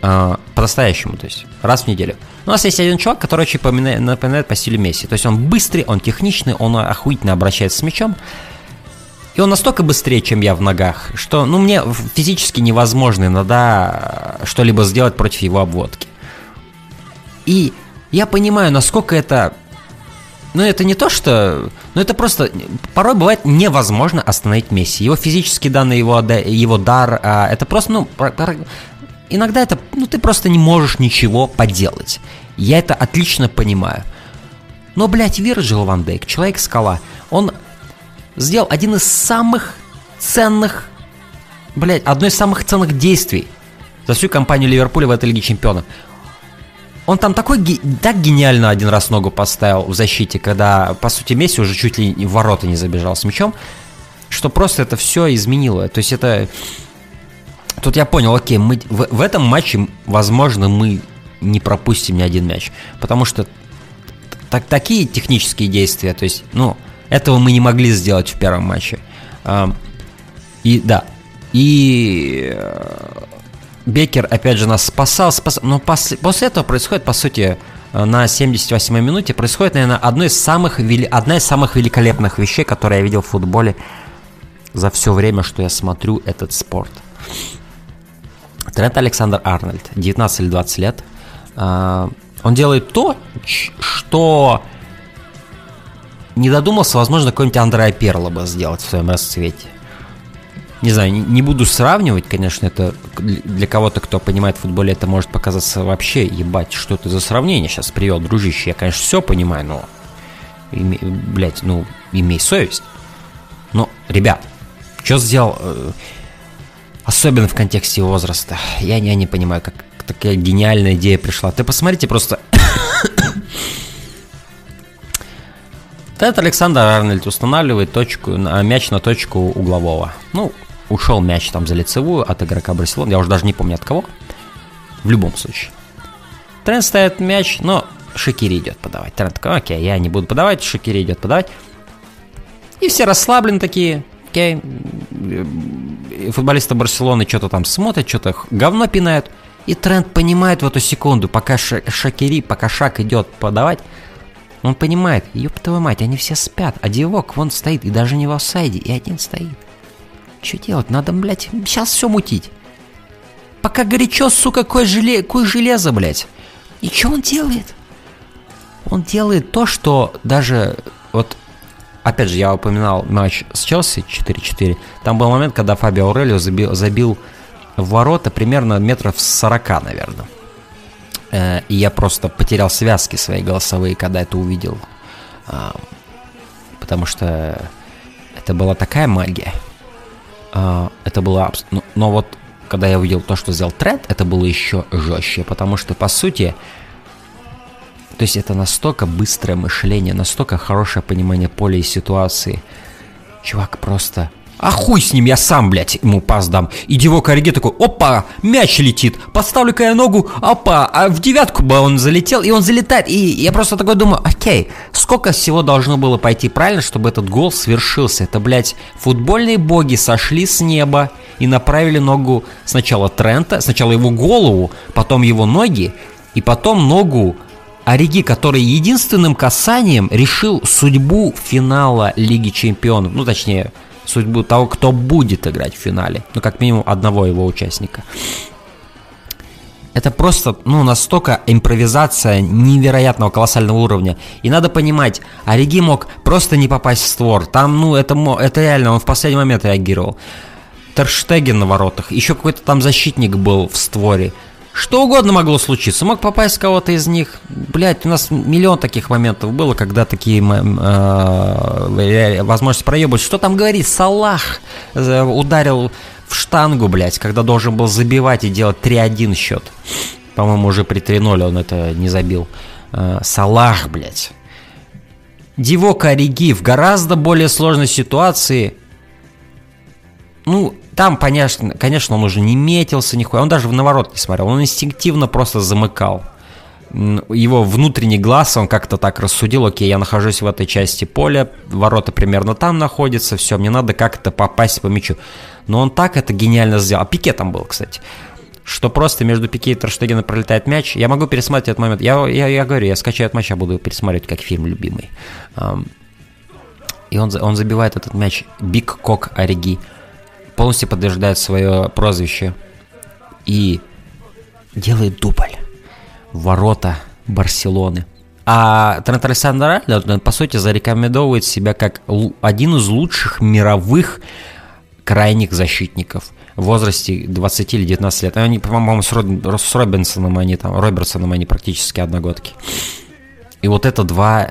А, по-настоящему, то есть раз в неделю. У нас есть один чувак, который очень напоминает, напоминает по стилю Месси. То есть он быстрый, он техничный, он охуительно обращается с мячом. И он настолько быстрее, чем я в ногах, что ну, мне физически невозможно иногда что-либо сделать против его обводки. И я понимаю, насколько это... Ну, это не то, что... Ну, это просто... Порой бывает невозможно остановить Месси. Его физические данные, его, его дар, а, это просто, ну, иногда это, ну, ты просто не можешь ничего поделать. Я это отлично понимаю. Но, блядь, Вирджил Ван Дейк, Человек-скала, он сделал один из самых ценных, блядь, одно из самых ценных действий за всю компанию Ливерпуля в этой Лиге Чемпионов. Он там такой, так гениально один раз ногу поставил в защите, когда, по сути, Месси уже чуть ли в ворота не забежал с мячом, что просто это все изменило. То есть это тут я понял, окей, мы в, в этом матче, возможно, мы не пропустим ни один мяч. Потому что так, такие технические действия, то есть, ну, этого мы не могли сделать в первом матче. И да, и э, Бекер, опять же, нас спасал, спасал. Но после, после этого происходит, по сути, на 78-й минуте, происходит, наверное, одно из самых, одна из самых великолепных вещей, которые я видел в футболе за все время, что я смотрю этот спорт. Трент Александр Арнольд, 19 или 20 лет. А, он делает то, что не додумался, возможно, какой-нибудь Андреа Перла бы сделать в своем расцвете. Не знаю, не буду сравнивать, конечно, это для кого-то, кто понимает в футболе, это может показаться вообще, ебать, что ты за сравнение сейчас привел, дружище. Я, конечно, все понимаю, но, име, блядь, ну, имей совесть. Но, ребят, что сделал... Особенно в контексте возраста. Я, я не понимаю, как такая гениальная идея пришла. Ты посмотрите просто... Тед Александр Арнольд устанавливает точку, мяч на точку углового. Ну, ушел мяч там за лицевую от игрока Барселоны. Я уже даже не помню от кого. В любом случае. Тренд ставит мяч, но Шакири идет подавать. Тренд такой, окей, я не буду подавать, Шакири идет подавать. И все расслаблены такие, окей, футболисты Барселоны что-то там смотрят, что-то говно пинают. И Трент понимает в эту секунду, пока Шакири, пока шаг идет подавать, он понимает, ёб твою мать, они все спят, а Дивок вон стоит, и даже не в офсайде, и один стоит. Что делать? Надо, блядь, сейчас все мутить. Пока горячо, сука, кое, желе... кое железо, блядь. И что он делает? Он делает то, что даже вот опять же, я упоминал матч с Челси 4-4. Там был момент, когда Фабио Аурелио забил, забил в ворота примерно метров 40, наверное. Э, и я просто потерял связки свои голосовые, когда это увидел. А, потому что это была такая магия. А, это было... Но, но вот когда я увидел то, что сделал Трент, это было еще жестче. Потому что, по сути, то есть это настолько быстрое мышление, настолько хорошее понимание поля и ситуации. Чувак просто... А хуй с ним, я сам, блядь, ему пас дам. И Дивок Ориге такой, опа, мяч летит, подставлю-ка я ногу, опа, а в девятку бы он залетел, и он залетает. И я просто такой думаю, окей, сколько всего должно было пойти правильно, чтобы этот гол свершился? Это, блядь, футбольные боги сошли с неба и направили ногу сначала Трента, сначала его голову, потом его ноги, и потом ногу Ориги, который единственным касанием решил судьбу финала Лиги Чемпионов. Ну, точнее, судьбу того, кто будет играть в финале. Ну, как минимум, одного его участника. это просто, ну, настолько импровизация невероятного колоссального уровня. И надо понимать, Ориги мог просто не попасть в створ. Там, ну, это, это реально, он в последний момент реагировал. Терштеген на воротах, еще какой-то там защитник был в створе. Что угодно могло случиться. Мог попасть кого-то из них. Блять, у нас миллион таких моментов было, когда такие э, возможности проебать. Что там говорить? Салах э, ударил в штангу, блять, когда должен был забивать и делать 3-1 счет. По-моему, уже при 3-0 он это не забил. Э, Салах, блять. Дивок Ориги в гораздо более сложной ситуации. Ну, там, конечно, конечно, он уже не метился нихуя, он даже в наворот не смотрел, он инстинктивно просто замыкал. Его внутренний глаз, он как-то так рассудил, окей, я нахожусь в этой части поля, ворота примерно там находятся, все, мне надо как-то попасть по мячу. Но он так это гениально сделал. А Пике там был, кстати. Что просто между Пике и Терштегена пролетает мяч. Я могу пересматривать этот момент. Я, я, я говорю, я скачаю этот матч, я буду пересматривать как фильм любимый. И он, он забивает этот мяч Биг Кок Ориги полностью подтверждает свое прозвище и делает дубль ворота Барселоны. А Трент Александр по сути, зарекомендовывает себя как один из лучших мировых крайних защитников в возрасте 20 или 19 лет. Они, по-моему, с, Роб... с Робинсоном, они там, Робертсоном, они практически одногодки. И вот это два...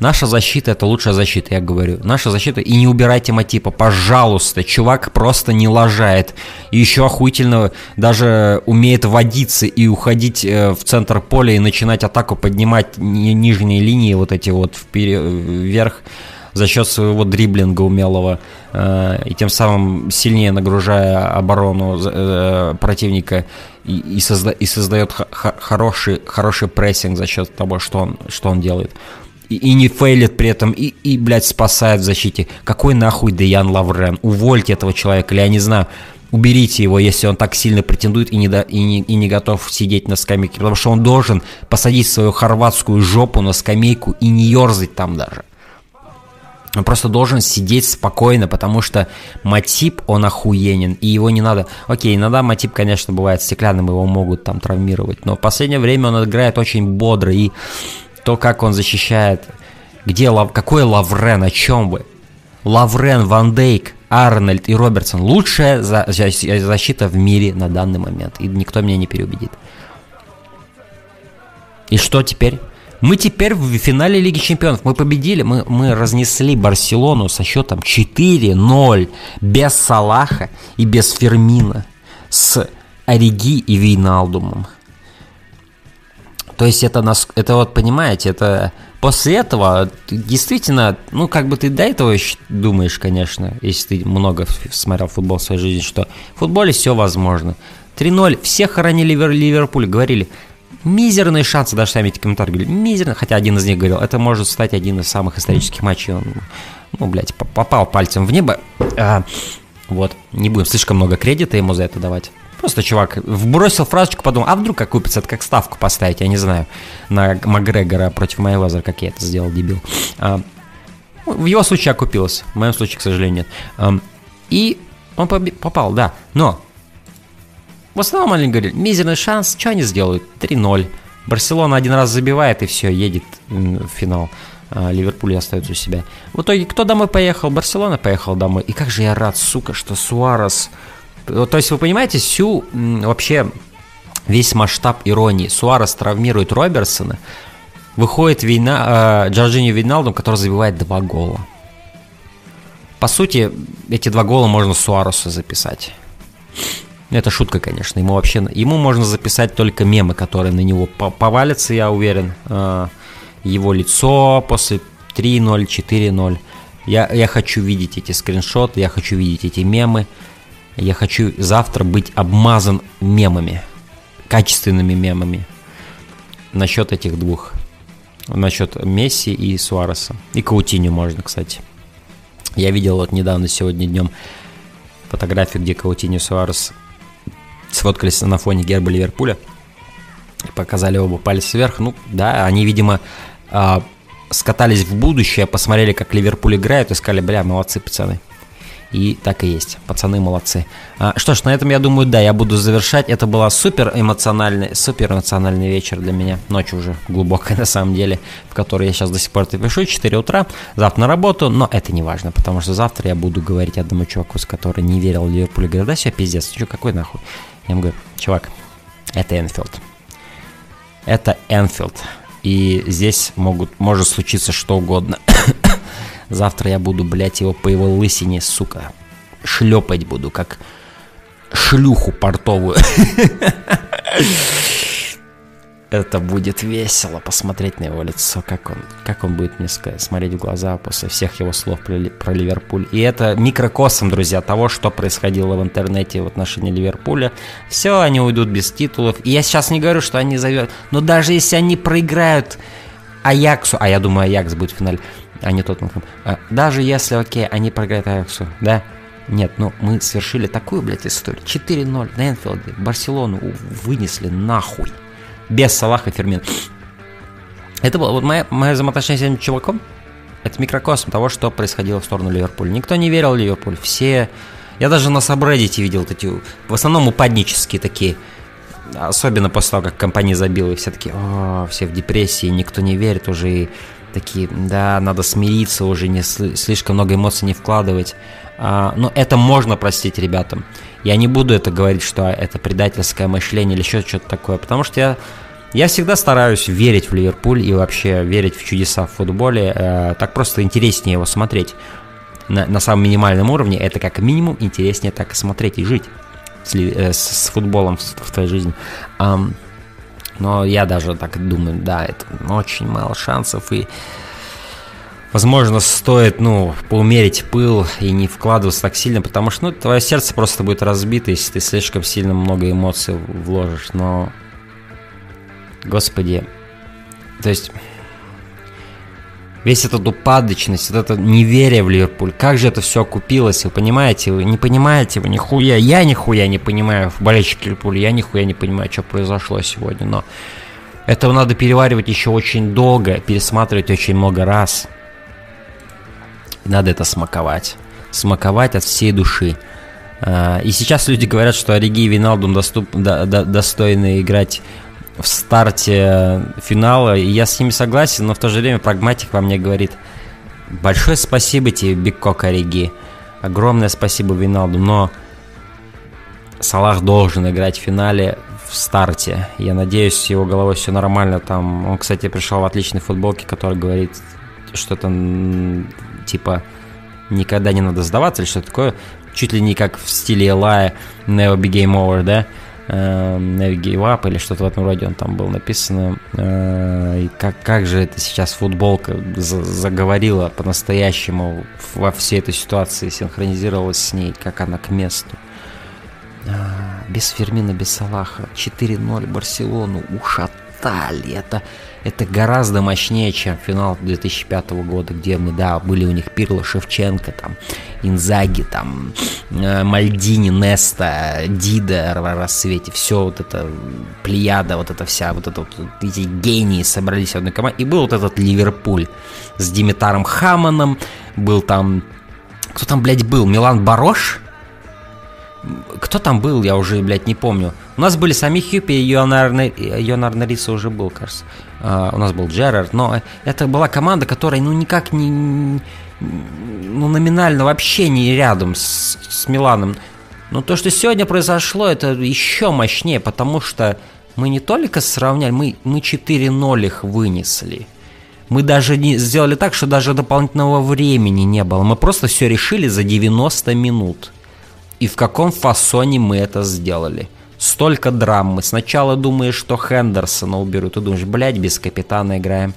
Наша защита – это лучшая защита, я говорю. Наша защита. И не убирайте Матипа, пожалуйста. Чувак просто не лажает. И еще охуительно даже умеет водиться и уходить э, в центр поля и начинать атаку поднимать нижние линии вот эти вот вверх за счет своего дриблинга умелого э, и тем самым сильнее нагружая оборону э, противника и, и, созда, и создает хороший, хороший прессинг за счет того, что он, что он делает. И, и не фейлит при этом, и, и, блядь, спасает в защите. Какой нахуй Деян Лаврен? Увольте этого человека, или я не знаю, уберите его, если он так сильно претендует и не, до, и, не, и не готов сидеть на скамейке. Потому что он должен посадить свою хорватскую жопу на скамейку и не ерзать там даже. Он просто должен сидеть спокойно, потому что Матип, он охуенен, и его не надо... Окей, иногда Матип, конечно, бывает стеклянным, его могут там травмировать, но в последнее время он играет очень бодро, и то, как он защищает... Где Лав... Какой Лаврен, о чем вы? Лаврен, Ван Дейк, Арнольд и Робертсон. Лучшая защита в мире на данный момент, и никто меня не переубедит. И что теперь? Мы теперь в финале Лиги Чемпионов. Мы победили, мы, мы разнесли Барселону со счетом 4-0 без Салаха и без Фермина с Ориги и Вейналдумом. То есть это, нас, это вот, понимаете, это после этого действительно, ну, как бы ты до этого думаешь, конечно, если ты много смотрел футбол в своей жизни, что в футболе все возможно. 3-0, все хоронили Ливерпуль, говорили, мизерные шансы, даже сами эти комментарии говорили, мизерные, хотя один из них говорил, это может стать один из самых исторических матчей, он, ну, блядь, попал пальцем в небо, а, вот, не будем слишком много кредита ему за это давать. Просто чувак вбросил фразочку, подумал, а вдруг окупится, это как ставку поставить, я не знаю, на Макгрегора против Майвезера, как я это сделал, дебил. А, в его случае окупилось, в моем случае, к сожалению, нет. А, и он попал, да, но в основном они говорили, мизерный шанс, что они сделают? 3-0. Барселона один раз забивает и все, едет в финал. А Ливерпуль остается у себя. В итоге, кто домой поехал? Барселона поехал домой. И как же я рад, сука, что Суарес... То есть вы понимаете всю вообще весь масштаб иронии. Суарес травмирует Роберсона, выходит Вейна, э, Джорджини Вейналдум, который забивает два гола. По сути, эти два гола можно Суаресу записать. Это шутка, конечно. Ему вообще, ему можно записать только мемы, которые на него повалятся, я уверен. А, его лицо после 3-0, 4-0. Я, я хочу видеть эти скриншоты, я хочу видеть эти мемы. Я хочу завтра быть обмазан мемами, качественными мемами насчет этих двух. Насчет Месси и Суареса. И Каутиню можно, кстати. Я видел вот недавно, сегодня днем, фотографию, где Каутиню Суарес сфоткались на фоне герба Ливерпуля. Показали оба палец вверх. Ну, да, они, видимо, э, скатались в будущее, посмотрели, как Ливерпуль играет, и сказали, бля, молодцы, пацаны. И так и есть. Пацаны молодцы. А, что ж, на этом я думаю, да, я буду завершать. Это была супер эмоциональный, супер эмоциональный вечер для меня. Ночь уже глубокая на самом деле, в которой я сейчас до сих пор это пишу. 4 утра, завтра на работу, но это не важно, потому что завтра я буду говорить одному чуваку, с который не верил в Ливерпуль, и говорю, да все, пиздец, что, какой нахуй? Я ему говорю, чувак, это Энфилд. Это Энфилд. И здесь могут, может случиться что угодно. Завтра я буду, блядь, его по его лысине, сука, шлепать буду, как шлюху портовую. Это будет весело посмотреть на его лицо, как он, как он будет мне смотреть в глаза после всех его слов про, про Ливерпуль. И это микрокосм, друзья, того, что происходило в интернете в отношении Ливерпуля. Все, они уйдут без титулов. И я сейчас не говорю, что они зовет, но даже если они проиграют Аяксу, а я думаю, Аякс будет в финале, а не Тоттенхэм. А, даже если, окей, они проиграют Аяксу, да, нет, ну мы совершили такую, блядь, историю. 4-0 на Энфилде, Барселону вынесли нахуй. Без Салаха Фермин. Это было вот мое, мое взаимоотношение с этим чуваком. Это микрокосм того, что происходило в сторону Ливерпуля. Никто не верил в Ливерпуль. Все... Я даже на Сабреддите видел вот эти, в основном упаднические такие, особенно после того, как компания забила, и все такие, о, все в депрессии, никто не верит уже, и такие, да, надо смириться уже, не слишком много эмоций не вкладывать. А, но это можно простить ребятам. Я не буду это говорить, что это предательское мышление или еще что-то такое, потому что я, я всегда стараюсь верить в Ливерпуль и вообще верить в чудеса в футболе. Э, так просто интереснее его смотреть. На, на самом минимальном уровне это как минимум интереснее так и смотреть и жить с, э, с, футболом в, в твоей жизни. Um, но я даже так думаю, да, это очень мало шансов. И, возможно, стоит, ну, поумерить пыл и не вкладываться так сильно, потому что, ну, твое сердце просто будет разбито, если ты слишком сильно много эмоций вложишь. Но, господи, то есть весь этот упадочность, вот это неверие в Ливерпуль, как же это все окупилось, вы понимаете, вы не понимаете, вы нихуя, я нихуя не понимаю, болельщик Ливерпуля, я нихуя не понимаю, что произошло сегодня, но этого надо переваривать еще очень долго, пересматривать очень много раз. Надо это смаковать. Смаковать от всей души. А, и сейчас люди говорят, что Ориги и Виналдум доступ, до, до, достойны играть в старте финала, и я с ними согласен, но в то же время прагматик во мне говорит, большое спасибо тебе, Бикко Кариги, огромное спасибо Виналду, но Салах должен играть в финале в старте. Я надеюсь, с его головой все нормально там. Он, кстати, пришел в отличной футболке, который говорит что-то типа никогда не надо сдаваться или что-то такое. Чуть ли не как в стиле Элая Never Be Game Over, да? Never Give Up или что-то в этом роде он там был написано. Э, и как, как же это сейчас футболка заговорила по-настоящему во всей этой ситуации, синхронизировалась с ней, как она к месту. А, без Фермина, без Салаха. 4-0 Барселону ушатали. Это это гораздо мощнее, чем финал 2005 года, где мы, да, были у них Пирло, Шевченко, там, Инзаги, там, э, Мальдини, Неста, Дида в рассвете, все вот это, плеяда, вот эта вся, вот это вот, эти гении собрались в одной команде. И был вот этот Ливерпуль с Димитаром Хаманом, был там, кто там, блядь, был, Милан Барош, кто там был, я уже, блядь, не помню. У нас были сами Хьюпи и Йонар Нариса уже был, кажется. Uh, у нас был Джерард, но это была команда, которая, ну, никак не... Ну, номинально вообще не рядом с, с Миланом. Но то, что сегодня произошло, это еще мощнее, потому что мы не только сравняли, мы, мы 4-0 их вынесли. Мы даже не сделали так, что даже дополнительного времени не было. Мы просто все решили за 90 минут. И в каком фасоне мы это сделали? Столько драмы. Сначала думаешь, что Хендерсона уберут. Ты думаешь, блядь, без капитана играем.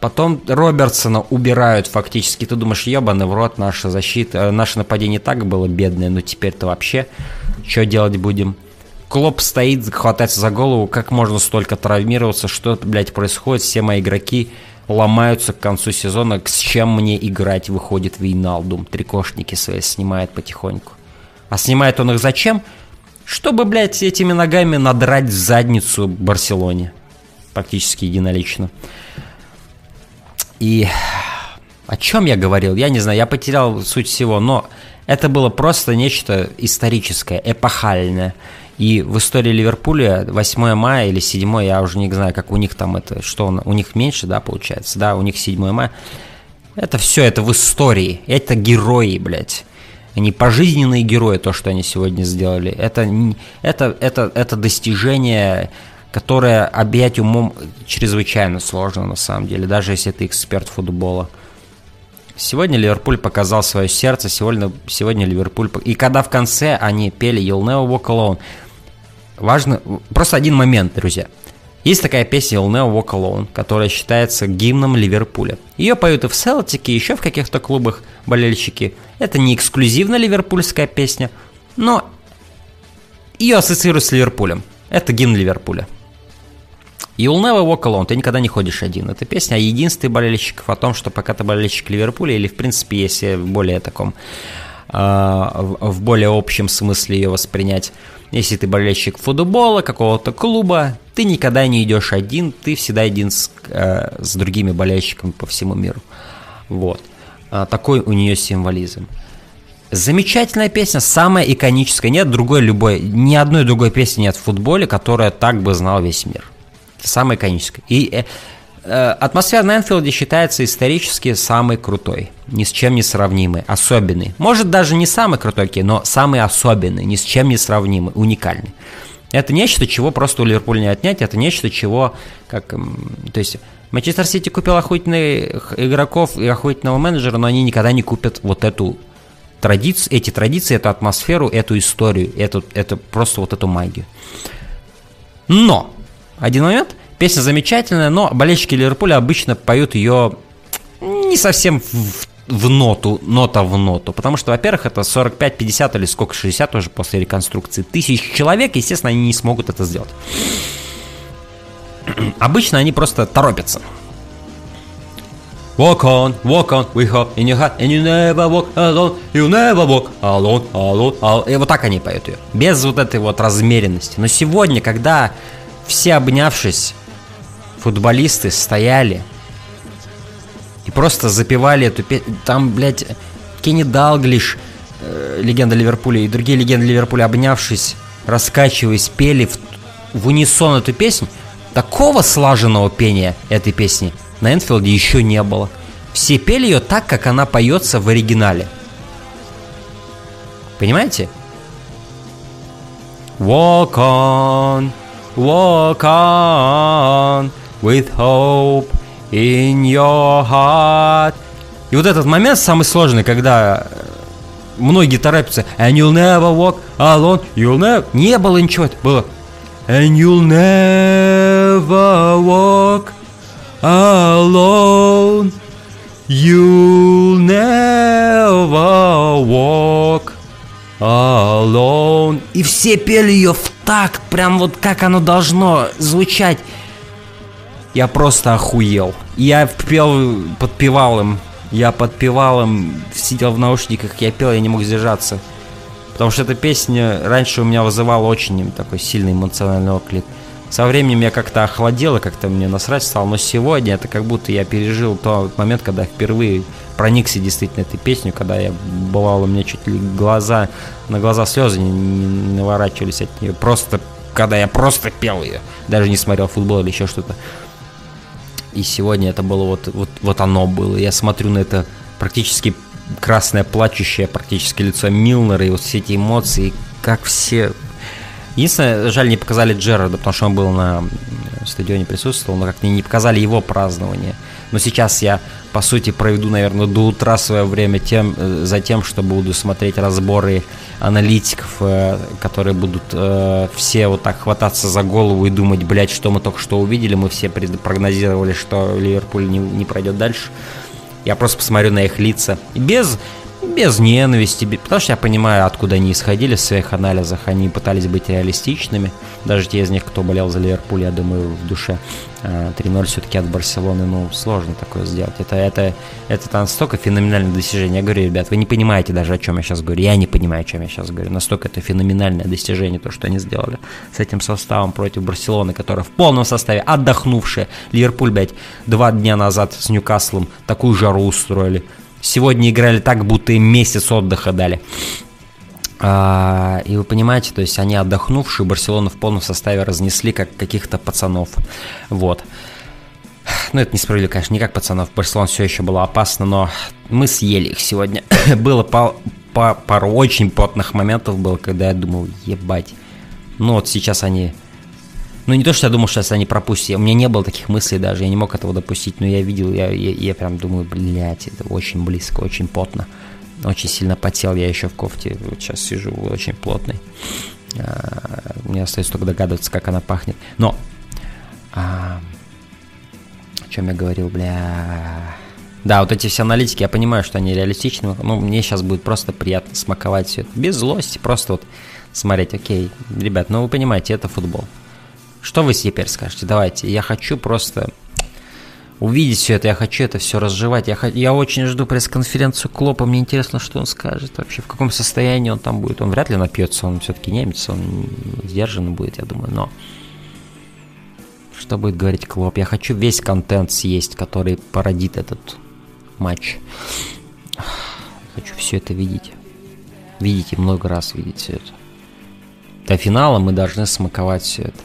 Потом Робертсона убирают фактически. Ты думаешь, ебаный в рот, наша защита, э, наше нападение так было бедное, но теперь-то вообще что делать будем? Клоп стоит, хватается за голову, как можно столько травмироваться, что, блядь, происходит, все мои игроки ломаются к концу сезона, с чем мне играть, выходит Вейналдум, трикошники свои снимает потихоньку. А снимает он их зачем? Чтобы, блядь, этими ногами надрать задницу Барселоне. Практически единолично. И о чем я говорил, я не знаю, я потерял суть всего, но это было просто нечто историческое, эпохальное. И в истории Ливерпуля 8 мая или 7, я уже не знаю, как у них там это, что у них меньше, да, получается, да, у них 7 мая. Это все, это в истории, это герои, блядь. Они пожизненные герои, то, что они сегодня сделали. Это, это, это, это достижение, которое объять умом чрезвычайно сложно, на самом деле, даже если ты эксперт футбола. Сегодня Ливерпуль показал свое сердце, сегодня, сегодня Ливерпуль... И когда в конце они пели «You'll never walk alone», важно... Просто один момент, друзья. Есть такая песня «You'll never walk alone», которая считается гимном Ливерпуля. Ее поют и в Селтике, еще в каких-то клубах болельщики. Это не эксклюзивно ливерпульская песня, но ее ассоциируют с Ливерпулем. Это гимн Ливерпуля. You'll never walk alone, ты никогда не ходишь один. Это песня о единстве болельщиков, о том, что пока ты болельщик Ливерпуля, или в принципе, если в более таком, э, в более общем смысле ее воспринять, если ты болельщик футбола, какого-то клуба, ты никогда не идешь один, ты всегда один с, э, с другими болельщиками по всему миру. Вот. А, такой у нее символизм. Замечательная песня, самая иконическая. Нет другой любой, ни одной другой песни нет в футболе, которая так бы знал весь мир. Самая иконическая. И э, атмосфера на Энфилде считается исторически самой крутой. Ни с чем не сравнимой, особенный. Может даже не самый крутой, но самый особенный, ни с чем не сравнимый, уникальный. Это нечто, чего просто у Ливерпуля не отнять, это нечто, чего, как, то есть, Манчестер Сити купил охотных игроков и охотного менеджера, но они никогда не купят вот эту традицию, эти традиции, эту атмосферу, эту историю, эту, это просто вот эту магию. Но один момент. Песня замечательная, но болельщики Ливерпуля обычно поют ее не совсем в, в ноту, нота в ноту. Потому что, во-первых, это 45-50 или сколько, 60 тоже после реконструкции. Тысяч человек, естественно, они не смогут это сделать. Обычно они просто торопятся. Walk on, walk on, we hop in your heart, and you never walk alone, you never walk alone, alone, alone. И вот так они поют ее. Без вот этой вот размеренности. Но сегодня, когда все обнявшись, футболисты стояли и просто запевали эту песню. Там, блядь, Кенни Далглиш, э, легенда Ливерпуля, и другие легенды Ливерпуля, обнявшись, раскачиваясь, пели в, в унисон эту песню. Такого слаженного пения этой песни на Энфилде еще не было. Все пели ее так, как она поется в оригинале. Понимаете? Walk on, Walk on with hope in your heart. И вот этот момент самый сложный, когда многие торопятся. And you'll never walk alone. You'll never... Не было ничего. Это было... And you'll never walk alone. You'll never walk alone. И все пели ее в такт, прям вот как оно должно звучать. Я просто охуел. Я пел, подпевал им. Я подпевал им, сидел в наушниках, я пел, я не мог сдержаться. Потому что эта песня раньше у меня вызывала очень такой сильный эмоциональный отклик. Со временем я как-то охладел, и как-то мне насрать стало, но сегодня это как будто я пережил тот момент, когда впервые проникся действительно этой песней, когда я бывало, мне чуть ли глаза, на глаза слезы не, не наворачивались от нее, просто, когда я просто пел ее, даже не смотрел футбол или еще что-то. И сегодня это было вот, вот, вот оно было. Я смотрю на это практически красное, плачущее практически лицо Милнера, и вот все эти эмоции, как все Единственное, жаль, не показали Джерарда, потому что он был на стадионе присутствовал, но как-то не показали его празднование. Но сейчас я, по сути, проведу, наверное, до утра свое время тем, э, за тем, что буду смотреть разборы аналитиков, э, которые будут э, все вот так хвататься за голову и думать, блядь, что мы только что увидели. Мы все прогнозировали, что Ливерпуль не, не пройдет дальше. Я просто посмотрю на их лица. Без без ненависти, потому что я понимаю, откуда они исходили в своих анализах, они пытались быть реалистичными, даже те из них, кто болел за Ливерпуль, я думаю, в душе. А, 3-0 все-таки от Барселоны, ну, сложно такое сделать. Это, это, это настолько феноменальное достижение. Я говорю, ребят, вы не понимаете даже, о чем я сейчас говорю. Я не понимаю, о чем я сейчас говорю. Настолько это феноменальное достижение, то, что они сделали с этим составом против Барселоны, которая в полном составе, отдохнувшая. Ливерпуль, блядь, два дня назад с Ньюкаслом такую жару устроили. Сегодня играли так, будто им месяц отдыха дали. А, и вы понимаете, то есть они отдохнувшие, Барселону в полном составе разнесли, как каких-то пацанов. Вот. Ну, это несправедливо, конечно, не как пацанов. Барселона все еще была опасна, но мы съели их сегодня. было по, по- пару очень потных моментов было, когда я думал, ебать. Ну, вот сейчас они... Ну, не то, что я думал, что сейчас они пропустят. У меня не было таких мыслей даже, я не мог этого допустить, но я видел, я, я, я прям думаю, блядь, это очень близко, очень потно. Очень сильно потел, я еще в кофте, вот сейчас сижу очень плотный. А, Мне остается только догадываться, как она пахнет. Но а, о чем я говорил, бля. Да, вот эти все аналитики, я понимаю, что они реалистичны. Ну, мне сейчас будет просто приятно смаковать все это. Без злости, просто вот смотреть, окей, ребят, ну вы понимаете, это футбол. Что вы теперь скажете? Давайте, я хочу просто увидеть все это, я хочу это все разжевать. Я, я очень жду пресс-конференцию Клопа, мне интересно, что он скажет вообще, в каком состоянии он там будет. Он вряд ли напьется, он все-таки немец, он сдержанный будет, я думаю, но... Что будет говорить Клоп? Я хочу весь контент съесть, который породит этот матч. Хочу все это видеть. И много раз видеть все это. До финала мы должны смаковать все это.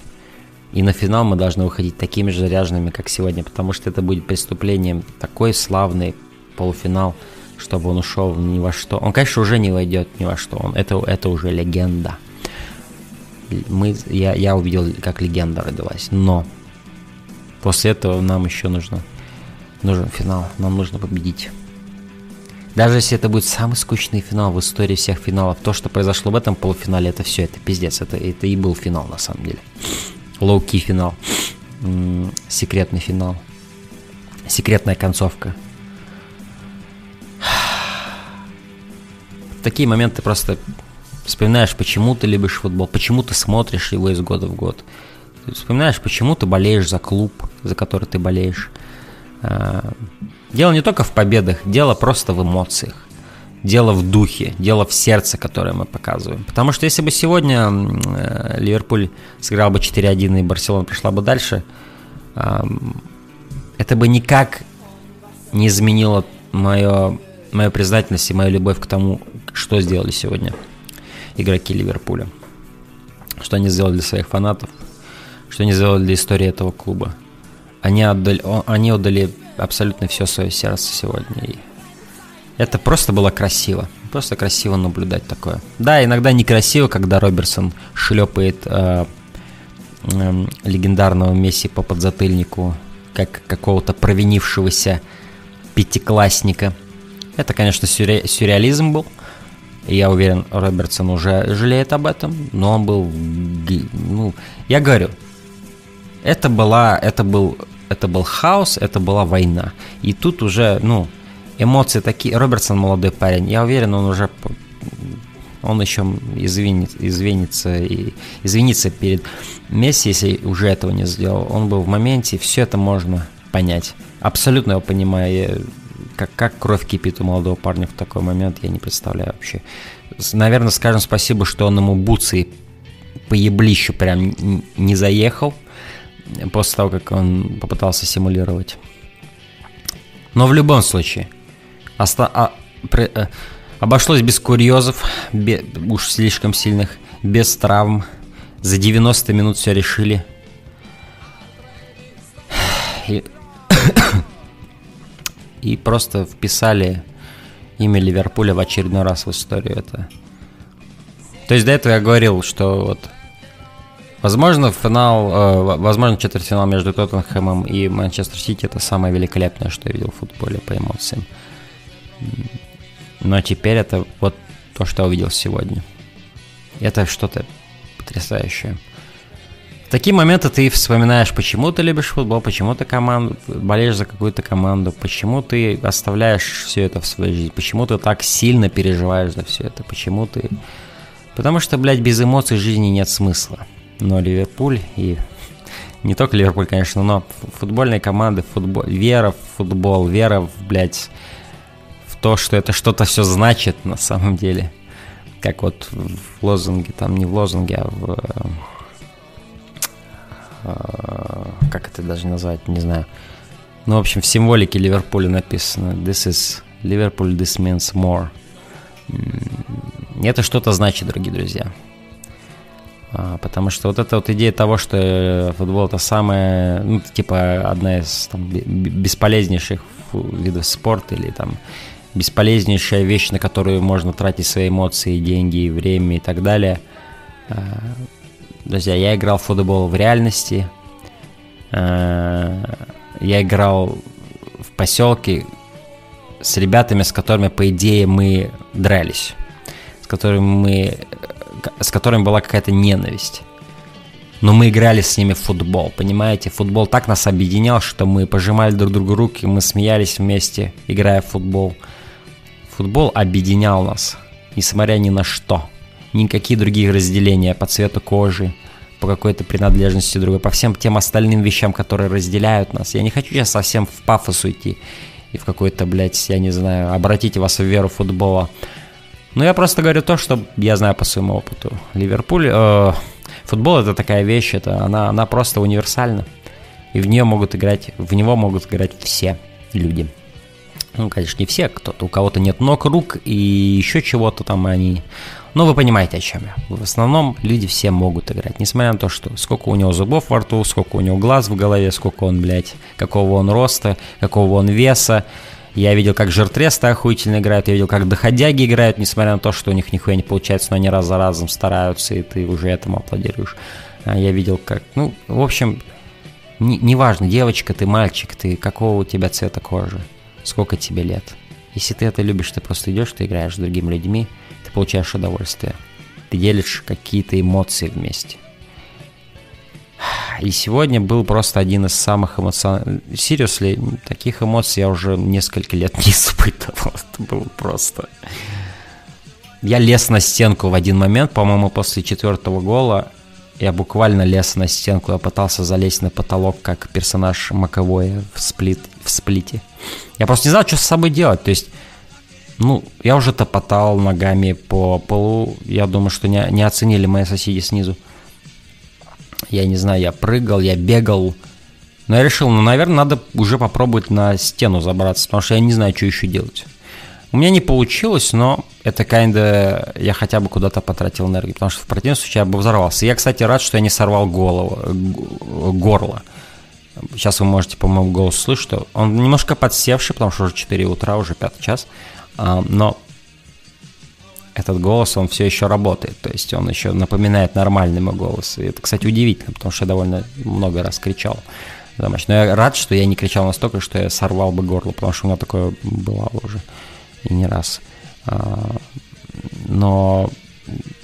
И на финал мы должны выходить такими же заряженными, как сегодня, потому что это будет преступлением такой славный полуфинал, чтобы он ушел ни во что. Он, конечно, уже не войдет ни во что. Он, это, это уже легенда. Мы, я, я увидел, как легенда родилась. Но после этого нам еще нужно нужен финал. Нам нужно победить. Даже если это будет самый скучный финал в истории всех финалов, то, что произошло в этом полуфинале, это все, это пиздец. Это, это и был финал на самом деле. Лоу-ки финал. Секретный финал. Секретная концовка. В такие моменты просто вспоминаешь, почему ты любишь футбол, почему ты смотришь его из года в год. Ты вспоминаешь, почему ты болеешь за клуб, за который ты болеешь. А, Дело не только в победах, дело просто в эмоциях. Дело в духе, дело в сердце, которое мы показываем. Потому что если бы сегодня э, Ливерпуль сыграл бы 4-1 и Барселона прошла бы дальше, это бы никак не изменило мое, мою признательность и мою любовь к тому, что сделали сегодня игроки Ливерпуля. Что они сделали для своих фанатов, что они сделали для истории этого клуба. Они отдали, они отдали абсолютно все свое сердце сегодня. И это просто было красиво. Просто красиво наблюдать такое. Да, иногда некрасиво, когда Роберсон шлепает э, эм, легендарного Месси по подзатыльнику, как какого-то провинившегося пятиклассника. Это, конечно, сюрре- сюрреализм был. Я уверен, Робертсон уже жалеет об этом, но он был, ну, я говорю, это была, это был, это был хаос, это была война. И тут уже, ну, эмоции такие. Робертсон молодой парень, я уверен, он уже, он еще извинит, извинится и извинится перед Месси, если уже этого не сделал. Он был в моменте, все это можно понять. Абсолютно его понимаю. Как, как кровь кипит у молодого парня в такой момент, я не представляю вообще. Наверное, скажем спасибо, что он ему бутсы по еблищу прям не заехал после того, как он попытался симулировать. Но в любом случае, оста- а- при- э, обошлось без курьезов, бе- уж слишком сильных, без травм. За 90 минут все решили. И, и просто вписали имя Ливерпуля в очередной раз в историю. Это... То есть до этого я говорил, что вот Возможно, финал, э, возможно, четвертьфинал между Тоттенхэмом и Манчестер Сити это самое великолепное, что я видел в футболе по эмоциям. Но теперь это вот то, что я увидел сегодня. Это что-то потрясающее. В такие моменты ты вспоминаешь, почему ты любишь футбол, почему ты команду, болеешь за какую-то команду, почему ты оставляешь все это в своей жизни, почему ты так сильно переживаешь за все это, почему ты... Потому что, блядь, без эмоций жизни нет смысла. Но Ливерпуль и не только Ливерпуль, конечно, но футбольные команды, футбол, вера в футбол, вера, в, блядь, то, что это что-то все значит на самом деле. Как вот в лозунге, там не в лозунге, а в... э, Как это даже назвать, не знаю. Ну, в общем, в символике Ливерпуля написано This is Liverpool, this means more. Это что-то значит, дорогие друзья. А, Потому что вот эта вот идея того, что э, футбол это самая, ну, типа, одна из там, бе- бе- бесполезнейших видов спорта или там бесполезнейшая вещь, на которую можно тратить свои эмоции, деньги, время и так далее. А, Друзья, я играл в футбол в реальности. А, Я играл в поселке с ребятами, с которыми, по идее, мы дрались. С которыми мы с которыми была какая-то ненависть. Но мы играли с ними в футбол, понимаете? Футбол так нас объединял, что мы пожимали друг другу руки, мы смеялись вместе, играя в футбол. Футбол объединял нас, несмотря ни на что. Никакие другие разделения по цвету кожи, по какой-то принадлежности другой, по всем тем остальным вещам, которые разделяют нас. Я не хочу сейчас совсем в пафос уйти и в какой-то, блядь, я не знаю, обратите вас в веру футбола. Ну, я просто говорю то, что я знаю по своему опыту. Ливерпуль, э, футбол это такая вещь, это она, она просто универсальна. И в нее могут играть, в него могут играть все люди. Ну, конечно, не все, кто-то, у кого-то нет ног, рук и еще чего-то там они... Ну, вы понимаете, о чем я. В основном люди все могут играть, несмотря на то, что сколько у него зубов во рту, сколько у него глаз в голове, сколько он, блядь, какого он роста, какого он веса. Я видел, как жиртресты охуительно играют, я видел, как доходяги играют, несмотря на то, что у них нихуя не получается, но они раз за разом стараются, и ты уже этому аплодируешь. А Я видел, как... Ну, в общем, не- неважно, девочка ты, мальчик ты, какого у тебя цвета кожи, сколько тебе лет. Если ты это любишь, ты просто идешь, ты играешь с другими людьми, ты получаешь удовольствие. Ты делишь какие-то эмоции вместе. И сегодня был просто один из самых эмоциональных... Seriously, таких эмоций я уже несколько лет не испытывал. Это было просто... Я лез на стенку в один момент, по-моему, после четвертого гола. Я буквально лез на стенку, я пытался залезть на потолок, как персонаж Маковой в, сплит, в сплите. Я просто не знал, что с собой делать. То есть, ну, я уже топотал ногами по полу. Я думаю, что не, не оценили мои соседи снизу. Я не знаю, я прыгал, я бегал. Но я решил, ну, наверное, надо уже попробовать на стену забраться, потому что я не знаю, что еще делать. У меня не получилось, но это kinda я хотя бы куда-то потратил энергию, потому что в противном случае я бы взорвался. Я, кстати, рад, что я не сорвал голову, горло. Сейчас вы можете по моему голосу слышать, что он немножко подсевший, потому что уже 4 утра, уже 5 час. А, но этот голос, он все еще работает, то есть он еще напоминает нормальный мой голос. И это, кстати, удивительно, потому что я довольно много раз кричал. Но я рад, что я не кричал настолько, что я сорвал бы горло, потому что у меня такое бывало уже и не раз. А, Но,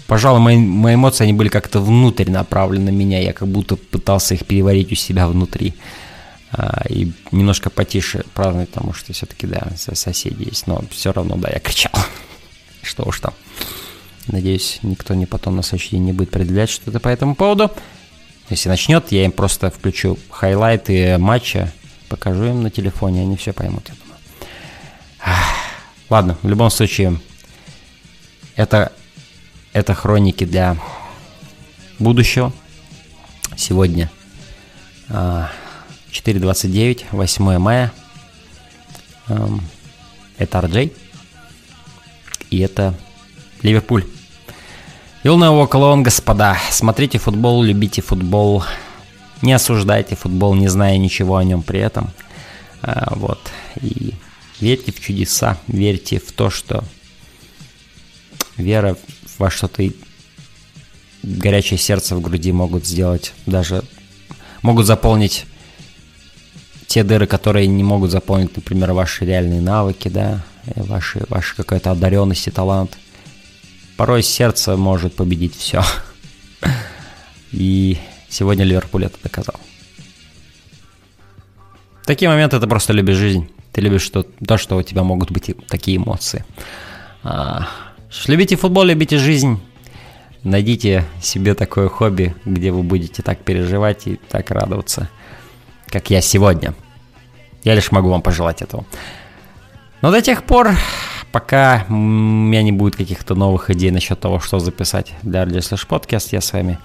пожалуй, мои, мои эмоции, они были как-то внутрь направлены на меня, я как будто пытался их переварить у себя внутри. А, И немножко потише праздновать, потому что все-таки, да, со- соседи есть, но все равно, да, я кричал. Что уж там. Надеюсь, никто не потом на следующий день не будет предъявлять что-то по этому поводу. Если начнет, я им просто включу хайлайты матча, покажу им на телефоне, они все поймут, я думаю. Ладно, в любом случае, это, это хроники для будущего. Сегодня а, 4.29, 8 мая. Ам, Это RJ. И это Ливерпуль. Юлная около он, господа. Смотрите футбол, любите футбол. Не осуждайте футбол, не зная ничего о нем при этом. А, вот. И верьте в чудеса, верьте в то, что вера во что-то и горячее сердце в груди могут сделать, даже могут заполнить те дыры, которые не могут заполнить, например, ваши реальные навыки, да, ваши, ваши какая-то одаренность и талант. Порой сердце может победить все. И Сегодня Ливерпуль это доказал. Такие моменты ты просто любишь жизнь. Ты любишь что, то, что у тебя могут быть такие эмоции. А, любите футбол, любите жизнь. Найдите себе такое хобби, где вы будете так переживать и так радоваться, как я сегодня. Я лишь могу вам пожелать этого. Но до тех пор, пока у меня не будет каких-то новых идей насчет того, что записать для RJ Slash Podcast, я с вами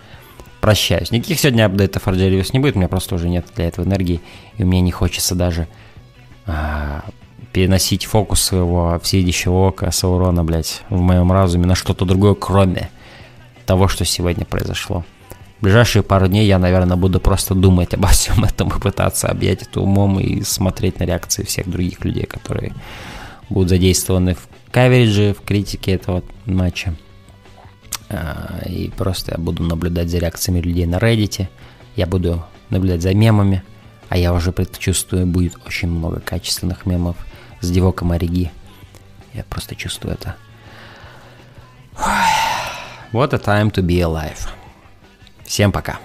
прощаюсь. Никаких сегодня апдейтов Reviews не будет, у меня просто уже нет для этого энергии, и мне не хочется даже а, переносить фокус своего всеидящего ока Саурона, блядь, в моем разуме на что-то другое, кроме того, что сегодня произошло. В ближайшие пару дней я, наверное, буду просто думать обо всем этом и пытаться объять это умом и смотреть на реакции всех других людей, которые будут задействованы в каверидже, в критике этого матча. А, и просто я буду наблюдать за реакциями людей на Reddit, я буду наблюдать за мемами, а я уже предчувствую, будет очень много качественных мемов с Дивоком Ориги. Я просто чувствую это. What a time to be alive. Всем пока.